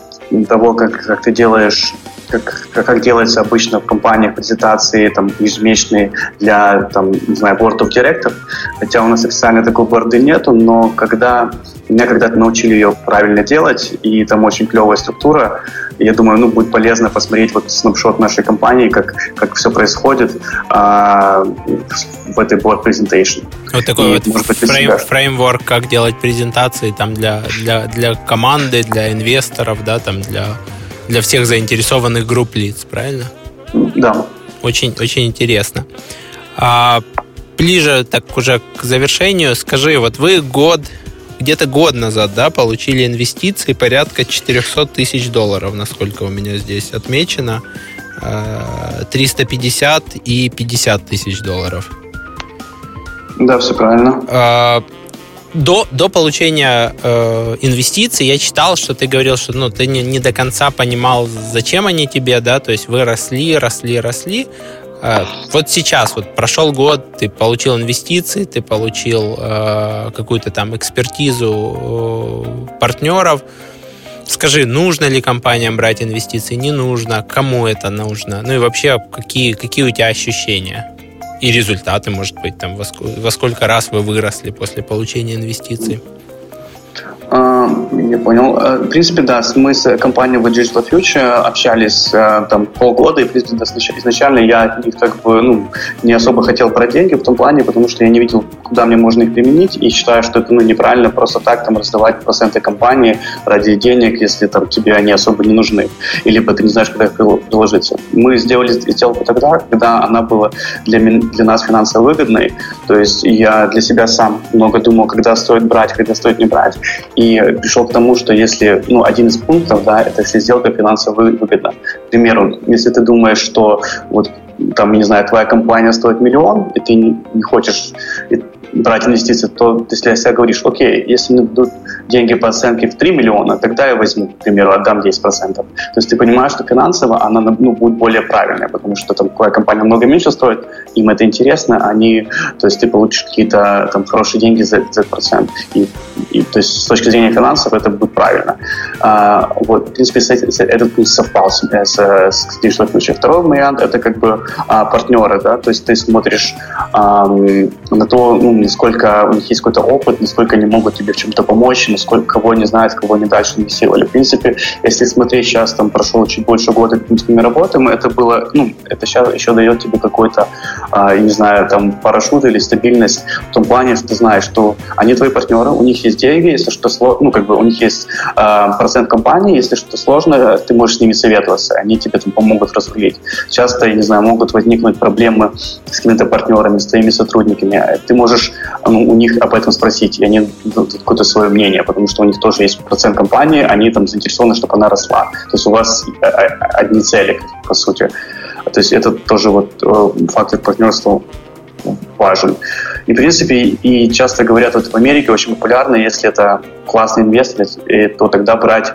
того, как, как ты делаешь как, как делается обычно в компаниях презентации там, ежемесячные для, там, не знаю, board of directors. Хотя у нас официально такой борды нету, но когда меня когда-то научили ее правильно делать, и там очень клевая структура, я думаю, ну, будет полезно посмотреть вот снапшот нашей компании, как, как все происходит а, в этой board presentation. Вот такой и, вот может быть, фрейм, фреймворк, как делать презентации там для, для, для команды, для инвесторов, да, там для для всех заинтересованных групп лиц, правильно? Да. Очень, очень интересно. А, ближе так уже к завершению, скажи, вот вы год, где-то год назад, да, получили инвестиции порядка 400 тысяч долларов, насколько у меня здесь отмечено. 350 а, и 50 тысяч долларов. Да, все правильно. А, до, до получения э, инвестиций я читал, что ты говорил, что ну, ты не, не до конца понимал, зачем они тебе, да, то есть вы росли, росли, росли. Э, вот сейчас, вот прошел год, ты получил инвестиции, ты получил э, какую-то там экспертизу э, партнеров. Скажи, нужно ли компаниям брать инвестиции, не нужно, кому это нужно, ну и вообще, какие, какие у тебя ощущения? И результаты, может быть, там, во сколько, раз вы выросли после получения инвестиций? А, я понял. Э, в принципе, да, мы с компанией Digital Future общались э, там полгода, и, в принципе, изначально я от них как бы, ну, не особо хотел брать деньги в том плане, потому что я не видел, куда мне можно их применить, и считаю, что это, ну, неправильно просто так там раздавать проценты компании ради денег, если там тебе они особо не нужны, или либо ты не знаешь, куда их приложить. Мы сделали сделку тогда, когда она была для, для нас финансово выгодной, то есть я для себя сам много думал, когда стоит брать, когда стоит не брать, и пришел к тому, что если, ну, один из пунктов, да, это если сделка финансово выгодна. К примеру, если ты думаешь, что вот там, не знаю, твоя компания стоит миллион, и ты не, хочешь брать инвестиции, то для себя говоришь, окей, если мне дадут деньги по оценке в 3 миллиона, тогда я возьму, к примеру, отдам 10%. То есть ты понимаешь, что финансово она ну, будет более правильная, потому что там твоя компания много меньше стоит, им это интересно, они, то есть ты получишь какие-то там хорошие деньги за, за процент. И, и, то есть с точки зрения финансов это будет правильно. А, вот, в принципе, с, с, этот пункт совпал с, с, с Digital Future. Второй вариант это как бы а, партнеры, да, то есть ты смотришь а, на то, ну, насколько у них есть какой-то опыт, насколько они могут тебе в чем-то помочь, насколько кого они знают, кого они дальше инвестировали. В принципе, если смотреть сейчас, там прошло чуть больше года, с ними работаем, это было, ну, это сейчас еще дает тебе какой-то, а, не знаю, там парашют или стабильность в том плане, что ты знаешь, что они твои партнеры, у них есть деньги, если что сложно, ну, как бы у них есть а, процент компании, если что сложно, ты можешь с ними советоваться, они тебе там помогут разрулить. Часто, я не знаю, могут возникнуть проблемы с какими-то партнерами, с твоими сотрудниками. Ты можешь ну, у них об этом спросить, и они дадут какое-то свое мнение, потому что у них тоже есть процент компании, они там заинтересованы, чтобы она росла. То есть у вас э, э, одни цели, по сути. То есть это тоже вот э, фактор партнерства важен. И, в принципе, и часто говорят, вот в Америке очень популярно, если это классный инвестор, то тогда брать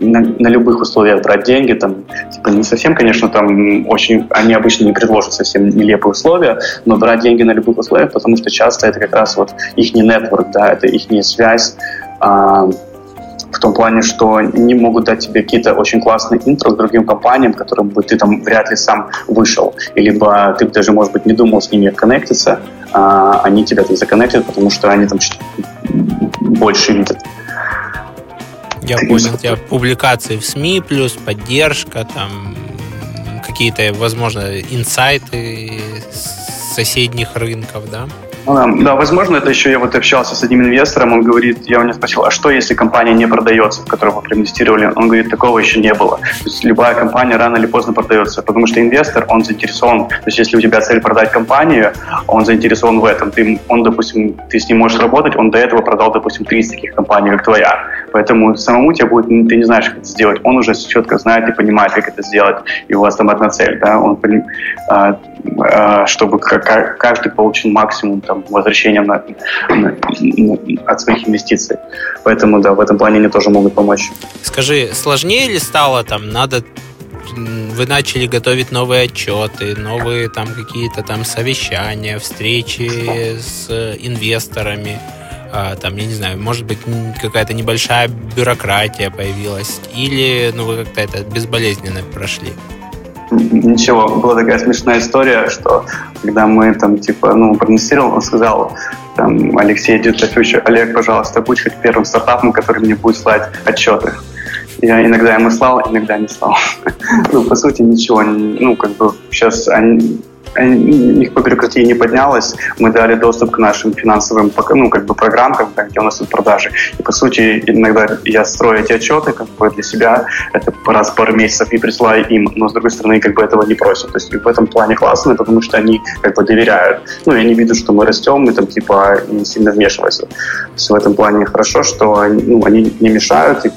на, на любых условиях брать деньги, там, типа не совсем, конечно, там очень, они обычно не предложат совсем нелепые условия, но брать деньги на любых условиях, потому что часто это как раз вот их нетворк, да, это их связь, а, в том плане, что они могут дать тебе какие-то очень классные интро к другим компаниям, которым бы ты там вряд ли сам вышел, либо ты даже, может быть, не думал с ними коннектиться, а они тебя там законнектят, потому что они там больше видят. Я понял, у тебя публикации в СМИ, плюс поддержка, там какие-то, возможно, инсайты с соседних рынков, да? Ну да, возможно, это еще я вот общался с одним инвестором, он говорит, я у него спросил, а что если компания не продается, в которую вы проинвестировали? Он говорит, такого еще не было. То есть любая компания рано или поздно продается, потому что инвестор, он заинтересован, то есть если у тебя цель продать компанию, он заинтересован в этом. Ты, он, допустим, ты с ним можешь работать, он до этого продал, допустим, 30 таких компаний, как твоя. Поэтому самому тебе будет, ты не знаешь, как это сделать. Он уже четко знает и понимает, как это сделать. И у вас там одна цель, да, он, а, а, чтобы каждый получил максимум там, возвращения на, на, от своих инвестиций. Поэтому, да, в этом плане они тоже могут помочь. Скажи, сложнее ли стало там, надо вы начали готовить новые отчеты, новые там какие-то там совещания, встречи с инвесторами, а, там, я не знаю, может быть, какая-то небольшая бюрократия появилась, или ну, вы как-то это безболезненно прошли? Ничего, была такая смешная история, что когда мы там, типа, ну, проинвестировал, он сказал, там, Алексей Дютофьевич, Олег, пожалуйста, будь хоть первым стартапом, который мне будет слать отчеты. Я иногда ему слал, иногда не слал. ну, по сути, ничего. Ну, как бы сейчас они, их по бюрократии не поднялось. Мы дали доступ к нашим финансовым ну, как бы программкам, где у нас тут продажи. И, по сути, иногда я строю эти отчеты как бы для себя, это раз в пару месяцев и присылаю им, но, с другой стороны, как бы этого не просят. То есть в этом плане классно, потому что они как бы доверяют. Ну, и они видят, что мы растем, мы там типа не сильно вмешиваются. То есть в этом плане хорошо, что они, ну, они не мешают, и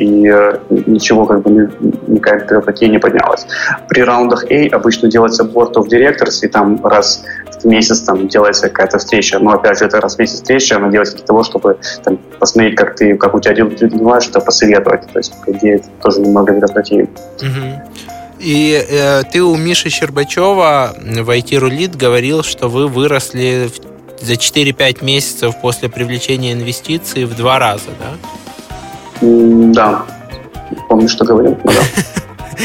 и э, ничего как бы никакая бюрократия не поднялась. При раундах A обычно делается board of directors, и там раз в месяц там делается какая-то встреча. Но опять же, это раз в месяц встреча, она делается для того, чтобы там, посмотреть, как ты, как у тебя дела, что посоветовать. То есть, по идее, это тоже немного бюрократии. И э, ты у Миши Щербачева в IT Рулит говорил, что вы выросли в, за 4-5 месяцев после привлечения инвестиций в два раза, да? Да. Помню, что говорил. Ну да.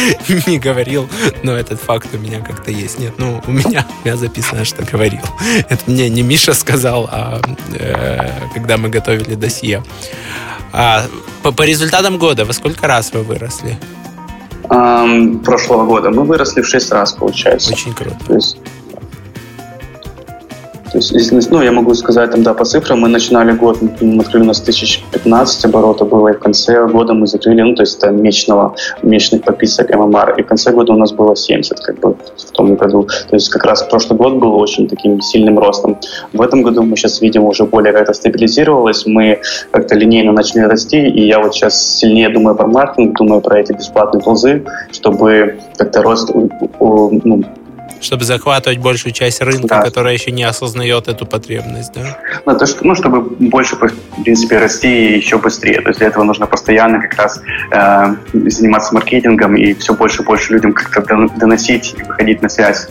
не говорил, но этот факт у меня как-то есть. Нет, ну, у меня, у меня записано, что говорил. Это мне не Миша сказал, а э, когда мы готовили досье. А, по, по результатам года, во сколько раз вы выросли? Um, прошлого года мы выросли в 6 раз, получается. Очень круто. То есть то есть, ну, я могу сказать, там, да, по цифрам, мы начинали год, мы открыли у нас 1015 оборота было, и в конце года мы закрыли, ну, то есть это месячного, месячных подписок ММР, и в конце года у нас было 70, как бы, в том году. То есть как раз прошлый год был очень таким сильным ростом. В этом году мы сейчас видим уже более как-то стабилизировалось, мы как-то линейно начали расти, и я вот сейчас сильнее думаю про маркетинг, думаю про эти бесплатные тулзы, чтобы как-то рост ну, чтобы захватывать большую часть рынка, да. которая еще не осознает эту потребность, да? Ну, то, что, ну, чтобы больше, в принципе, расти еще быстрее. То есть для этого нужно постоянно как раз э, заниматься маркетингом и все больше и больше людям как-то доносить и выходить на связь.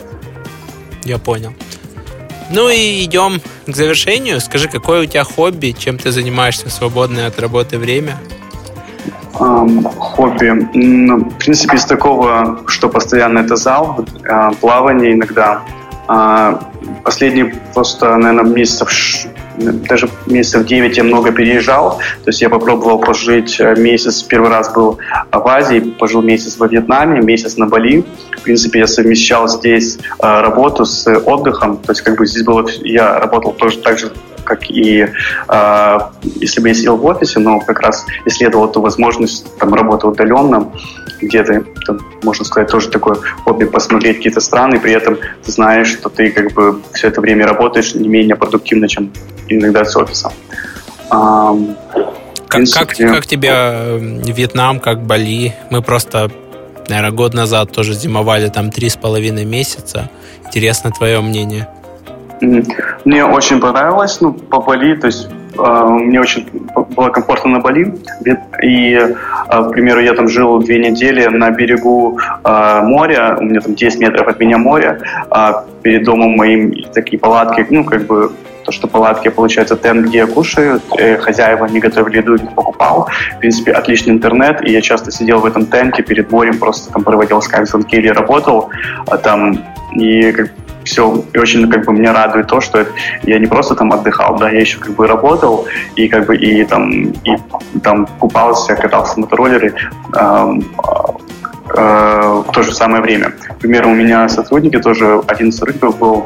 Я понял. Ну и идем к завершению. Скажи, какое у тебя хобби, чем ты занимаешься в свободное от работы время? Хобби. В принципе, из такого, что постоянно это зал, а, плавание иногда. А, последние просто, наверное, месяцев даже месяцев 9 я много переезжал. То есть я попробовал пожить э, месяц, первый раз был в Азии, пожил месяц во Вьетнаме, месяц на Бали. В принципе, я совмещал здесь э, работу с отдыхом. То есть как бы здесь было... Я работал тоже так же как и э, если бы я сидел в офисе, но как раз исследовал эту возможность там, работы удаленно, где-то, там, можно сказать, тоже такое хобби посмотреть какие-то страны, при этом ты знаешь, что ты как бы все это время работаешь не менее продуктивно, чем иногда с офисом. А, как, принципе, как, как тебе э, Вьетнам, как Бали? Мы просто, наверное, год назад тоже зимовали там три с половиной месяца. Интересно твое мнение. Мне очень понравилось, ну, по Бали, то есть э, мне очень было комфортно на Бали. И, э, к примеру, я там жил две недели на берегу э, моря, у меня там 10 метров от меня море, э, перед домом моим такие палатки, ну, как бы то, что палатки, получается, тент, где я кушаю, э, хозяева не готовили еду, их покупал. В принципе, отличный интернет, и я часто сидел в этом тенте перед морем, просто там проводил скайп-звонки или работал, а там и как все, и очень как бы меня радует то, что я не просто там отдыхал, да, я еще как бы работал и как бы и там и там купался, катался на мотороллере э, э, в то же самое время. К примеру, у меня сотрудники тоже, один из сотрудников был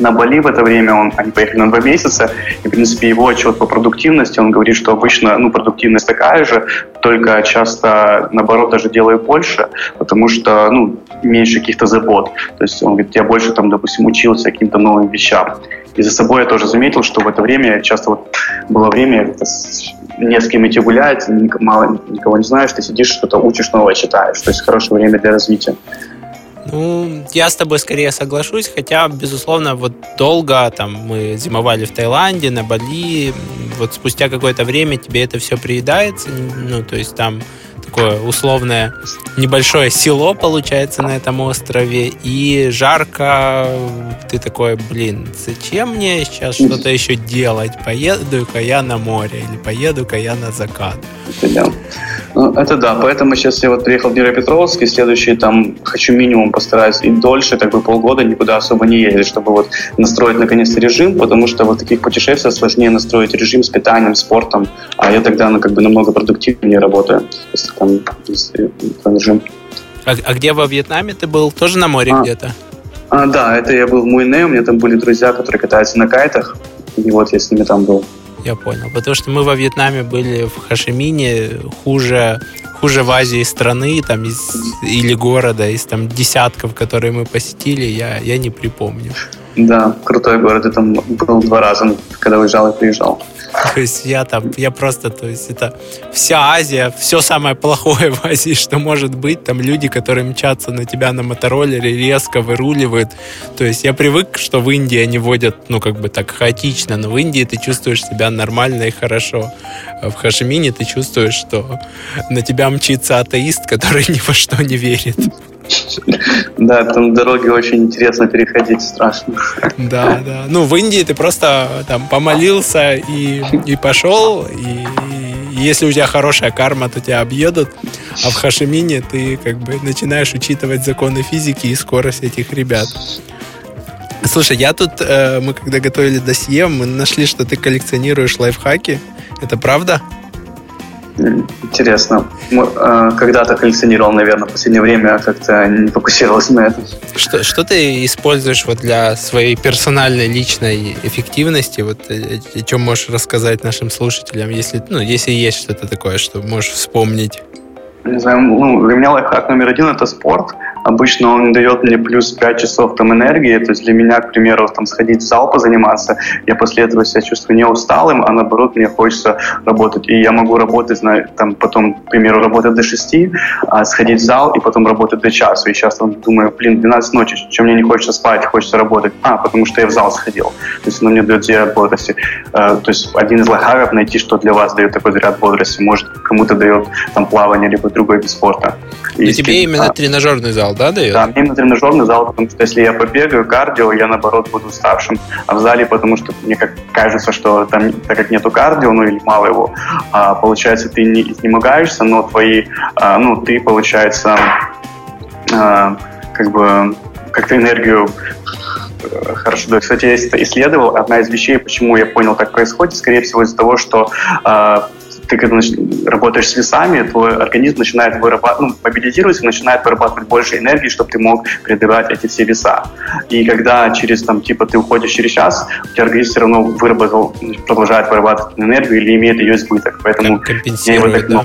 на Бали в это время, он, они поехали на два месяца, и, в принципе, его отчет по продуктивности, он говорит, что обычно, ну, продуктивность такая же, только часто, наоборот, даже делаю больше, потому что, ну, меньше каких-то забот. То есть он говорит, я больше, там, допустим, учился каким-то новым вещам. И за собой я тоже заметил, что в это время часто вот было время, не с кем идти гулять, мало никого не знаешь, ты сидишь, что-то учишь новое, читаешь. То есть хорошее время для развития. Ну, я с тобой скорее соглашусь, хотя, безусловно, вот долго там мы зимовали в Таиланде, на Бали, вот спустя какое-то время тебе это все приедается, ну, то есть там такое условное небольшое село получается на этом острове, и жарко, ты такой, блин, зачем мне сейчас что-то еще делать? Поеду-ка я на море или поеду-ка я на закат. Да. Ну, это да, поэтому сейчас я вот приехал в Днепропетровск, и следующий там хочу минимум постараюсь и дольше, как бы полгода никуда особо не ездить, чтобы вот настроить наконец-то режим, потому что вот таких путешествиях сложнее настроить режим с питанием, спортом, а я тогда ну, как бы намного продуктивнее работаю, там режим. А, а где во Вьетнаме ты был? Тоже на море а, где-то? А, да, это я был в Муйне, у меня там были друзья, которые катаются на кайтах, и вот я с ними там был. Я понял. Потому что мы во Вьетнаме были в Хашимине, хуже, хуже в Азии страны там, из, или города, из там десятков, которые мы посетили, я, я не припомню. Да, крутой город. Я там был два раза, когда уезжал и приезжал. То есть я там, я просто, то есть это вся Азия, все самое плохое в Азии, что может быть. Там люди, которые мчатся на тебя на мотороллере, резко выруливают. То есть я привык, что в Индии они водят, ну, как бы так хаотично, но в Индии ты чувствуешь себя нормально и хорошо. А в Хашимине ты чувствуешь, что на тебя мчится атеист, который ни во что не верит. Да, там дороги очень интересно переходить, страшно. Да, да. Ну, в Индии ты просто там помолился и, и пошел, и, и если у тебя хорошая карма, то тебя объедут, а в Хашимине ты как бы начинаешь учитывать законы физики и скорость этих ребят. Слушай, я тут, э, мы когда готовили досье, мы нашли, что ты коллекционируешь лайфхаки. Это правда? Интересно. А, когда-то коллекционировал, наверное, в последнее время как-то не фокусировался на этом. Что, что ты используешь вот для своей персональной личной эффективности? Вот э, о чем можешь рассказать нашим слушателям, если, ну, если есть что-то такое, что можешь вспомнить? Не знаю, ну, для меня лайфхак номер один – это спорт – Обычно он дает мне плюс 5 часов там энергии, то есть для меня, к примеру, там сходить в зал позаниматься, я после этого себя чувствую не усталым, а наоборот мне хочется работать. И я могу работать, там потом, к примеру, работать до 6, а сходить в зал и потом работать до часу. И сейчас там думаю, блин, 12 ночи, чем мне не хочется спать, хочется работать? А, потому что я в зал сходил. То есть оно мне дает заряд бодрости. Э, то есть один из лайфхаков найти, что для вас дает такой заряд бодрости. Может, кому-то дает там плавание, либо другой вид спорта. И тебе именно а, тренажерный зал, да, дает? Да, мне именно тренажерный зал, потому что если я побегаю кардио, я наоборот буду уставшим. А в зале, потому что мне как кажется, что там, так как нету кардио, ну или мало его, а, получается, ты не изнемогаешься, но твои, а, ну, ты, получается, а, как бы как-то энергию э, хорошо. Да, кстати, я исследовал. Одна из вещей, почему я понял, как происходит, скорее всего, из-за того, что ты когда работаешь с весами, твой организм начинает вырабатывать, ну, мобилизируется, начинает вырабатывать больше энергии, чтобы ты мог преодолевать эти все веса. И когда через, там, типа, ты уходишь через час, у тебя организм все равно выработал, продолжает вырабатывать энергию или имеет ее избыток. Поэтому я его так, да.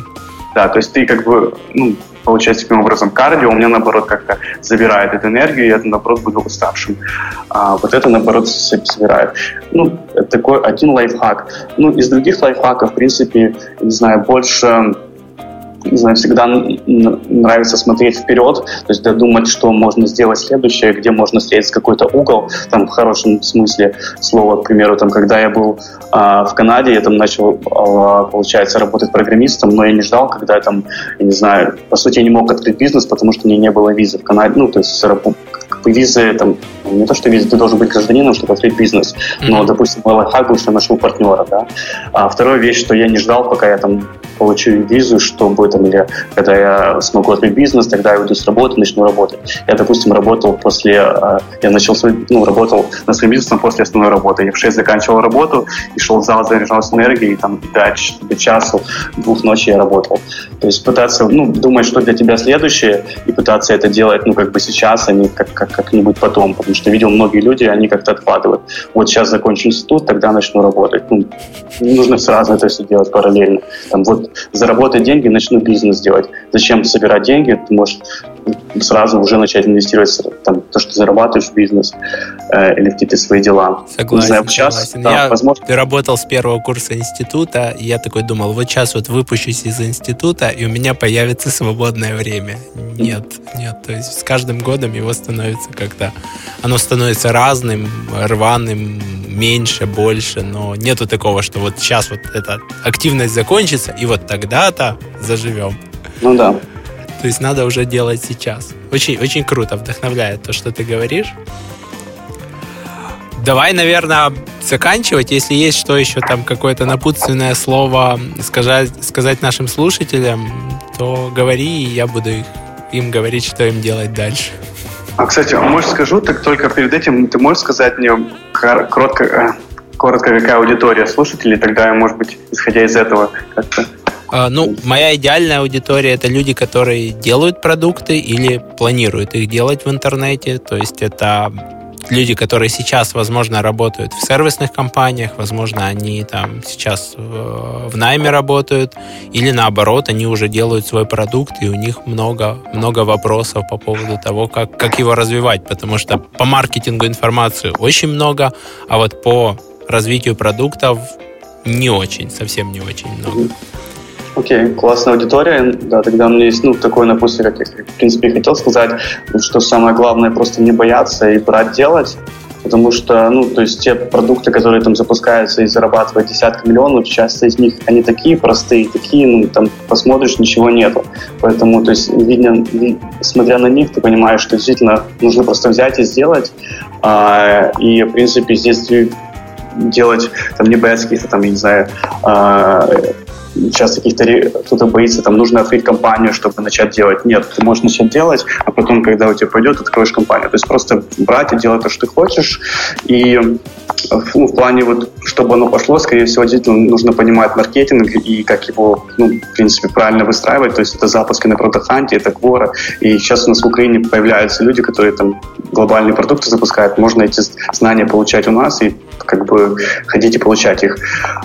да, то есть ты как бы, ну, получается таким образом кардио, у меня наоборот как-то забирает эту энергию, и я наоборот буду уставшим. А вот это наоборот собирает. Ну, такой один лайфхак. Ну, из других лайфхаков, в принципе, не знаю, больше не знаю, всегда нравится смотреть вперед, то есть додумать, что можно сделать следующее, где можно встретить какой-то угол, там в хорошем смысле слова, к примеру, там, когда я был а, в Канаде, я там начал, а, получается, работать программистом, но я не ждал, когда я там, я не знаю, по сути, я не мог открыть бизнес, потому что у меня не было визы в Канаде, ну, то есть визы, там, не то, что визы, ты должен быть гражданином, чтобы открыть бизнес, но, mm-hmm. допустим, мой лайфхак был, что я нашел партнера, да. А вторая вещь, что я не ждал, пока я там получу визу, чтобы там, или когда я смогу открыть бизнес, тогда я уйду с работы, начну работать. Я, допустим, работал после, э, я начал свой, ну, работал над своим бизнесом после основной работы. Я в 6 заканчивал работу и шел в зал, заряжался энергией, и там до, до часу, двух ночи я работал. То есть пытаться, ну, думать, что для тебя следующее, и пытаться это делать, ну, как бы сейчас, а не как, как, как-нибудь потом. Потому что видел многие люди, они как-то откладывают. Вот сейчас закончу институт, тогда начну работать. Ну, нужно сразу это все делать параллельно. Там вот заработать деньги, начну бизнес делать. Зачем собирать деньги? Ты можешь сразу уже начать инвестировать там, то, что зарабатываешь в бизнес э, или в какие-то свои дела. Согласен, знаю, сейчас, согласен. Да, я возможно... работал с первого курса института, и я такой думал, вот сейчас вот выпущусь из института, и у меня появится свободное время. Нет, нет. То есть с каждым годом его становится как-то... Оно становится разным, рваным, меньше, больше, но нету такого, что вот сейчас вот эта активность закончится, и вот тогда-то заживем. Ну да. То есть надо уже делать сейчас. Очень, очень круто, вдохновляет то, что ты говоришь. Давай, наверное, заканчивать. Если есть что еще там какое-то напутственное слово сказать, сказать нашим слушателям, то говори, и я буду им говорить, что им делать дальше. А, кстати, может скажу, так только перед этим ты можешь сказать мне коротко, э, коротко какая аудитория слушателей, тогда может быть, исходя из этого как-то а, ну, моя идеальная аудитория это люди, которые делают продукты или планируют их делать в интернете. То есть это люди, которые сейчас, возможно, работают в сервисных компаниях, возможно, они там сейчас в, в найме работают, или наоборот, они уже делают свой продукт, и у них много, много вопросов по поводу того, как, как его развивать, потому что по маркетингу информации очень много, а вот по развитию продуктов не очень, совсем не очень много. Окей, классная аудитория. Да, тогда у меня есть ну, такое напутствие, как я, в принципе, хотел сказать, что самое главное просто не бояться и брать делать, потому что, ну, то есть те продукты, которые там запускаются и зарабатывают десятки миллионов, часто из них они такие простые, такие, ну, там посмотришь, ничего нету. Поэтому, то есть, видно, смотря на них, ты понимаешь, что действительно нужно просто взять и сделать. А, и, в принципе, здесь делать, там, не бояться каких-то там, я не знаю, а, сейчас каких-то кто-то боится, там нужно открыть компанию, чтобы начать делать. Нет, ты можешь начать делать, а потом, когда у тебя пойдет, откроешь компанию. То есть просто брать и делать то, что ты хочешь. И ну, в плане вот, чтобы оно пошло, скорее всего, действительно нужно понимать маркетинг и как его, ну, в принципе, правильно выстраивать. То есть это запуски на продоханте, это Квора. И сейчас у нас в Украине появляются люди, которые там глобальные продукты запускают. Можно эти знания получать у нас и как бы ходить и получать их.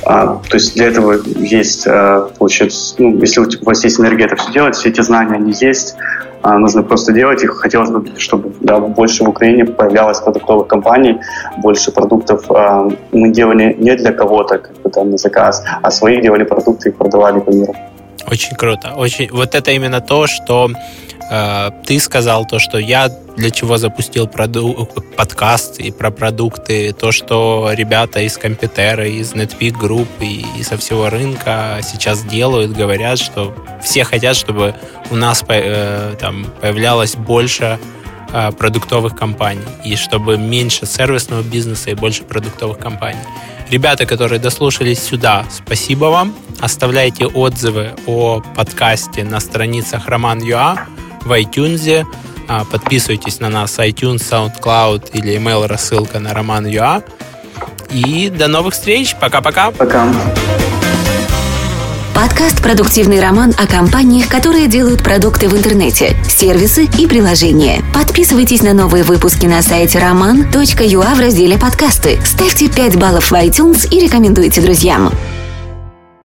А, то есть для этого есть, а, получается, ну, если у вас есть энергия это все делать, все эти знания, они есть, а, нужно просто делать их. Хотелось бы, чтобы да, больше в Украине появлялось продуктовых компаний, больше продуктов. А, мы делали не для кого-то, как бы там на заказ, а свои делали продукты и продавали по миру. Очень круто. Очень... Вот это именно то, что э, ты сказал, то, что я для чего запустил проду... подкаст и про продукты, то, что ребята из Компьютера, из NetPeak Group и, и со всего рынка сейчас делают, говорят, что все хотят, чтобы у нас э, там появлялось больше э, продуктовых компаний и чтобы меньше сервисного бизнеса и больше продуктовых компаний. Ребята, которые дослушались сюда, спасибо вам. Оставляйте отзывы о подкасте на страницах Роман.ua в iTunes. А, подписывайтесь на нас iTunes, SoundCloud или email рассылка на Роман.ua. И до новых встреч. Пока-пока. Пока. Подкаст «Продуктивный роман» о компаниях, которые делают продукты в интернете, сервисы и приложения. Подписывайтесь на новые выпуски на сайте roman.ua в разделе «Подкасты». Ставьте 5 баллов в iTunes и рекомендуйте друзьям.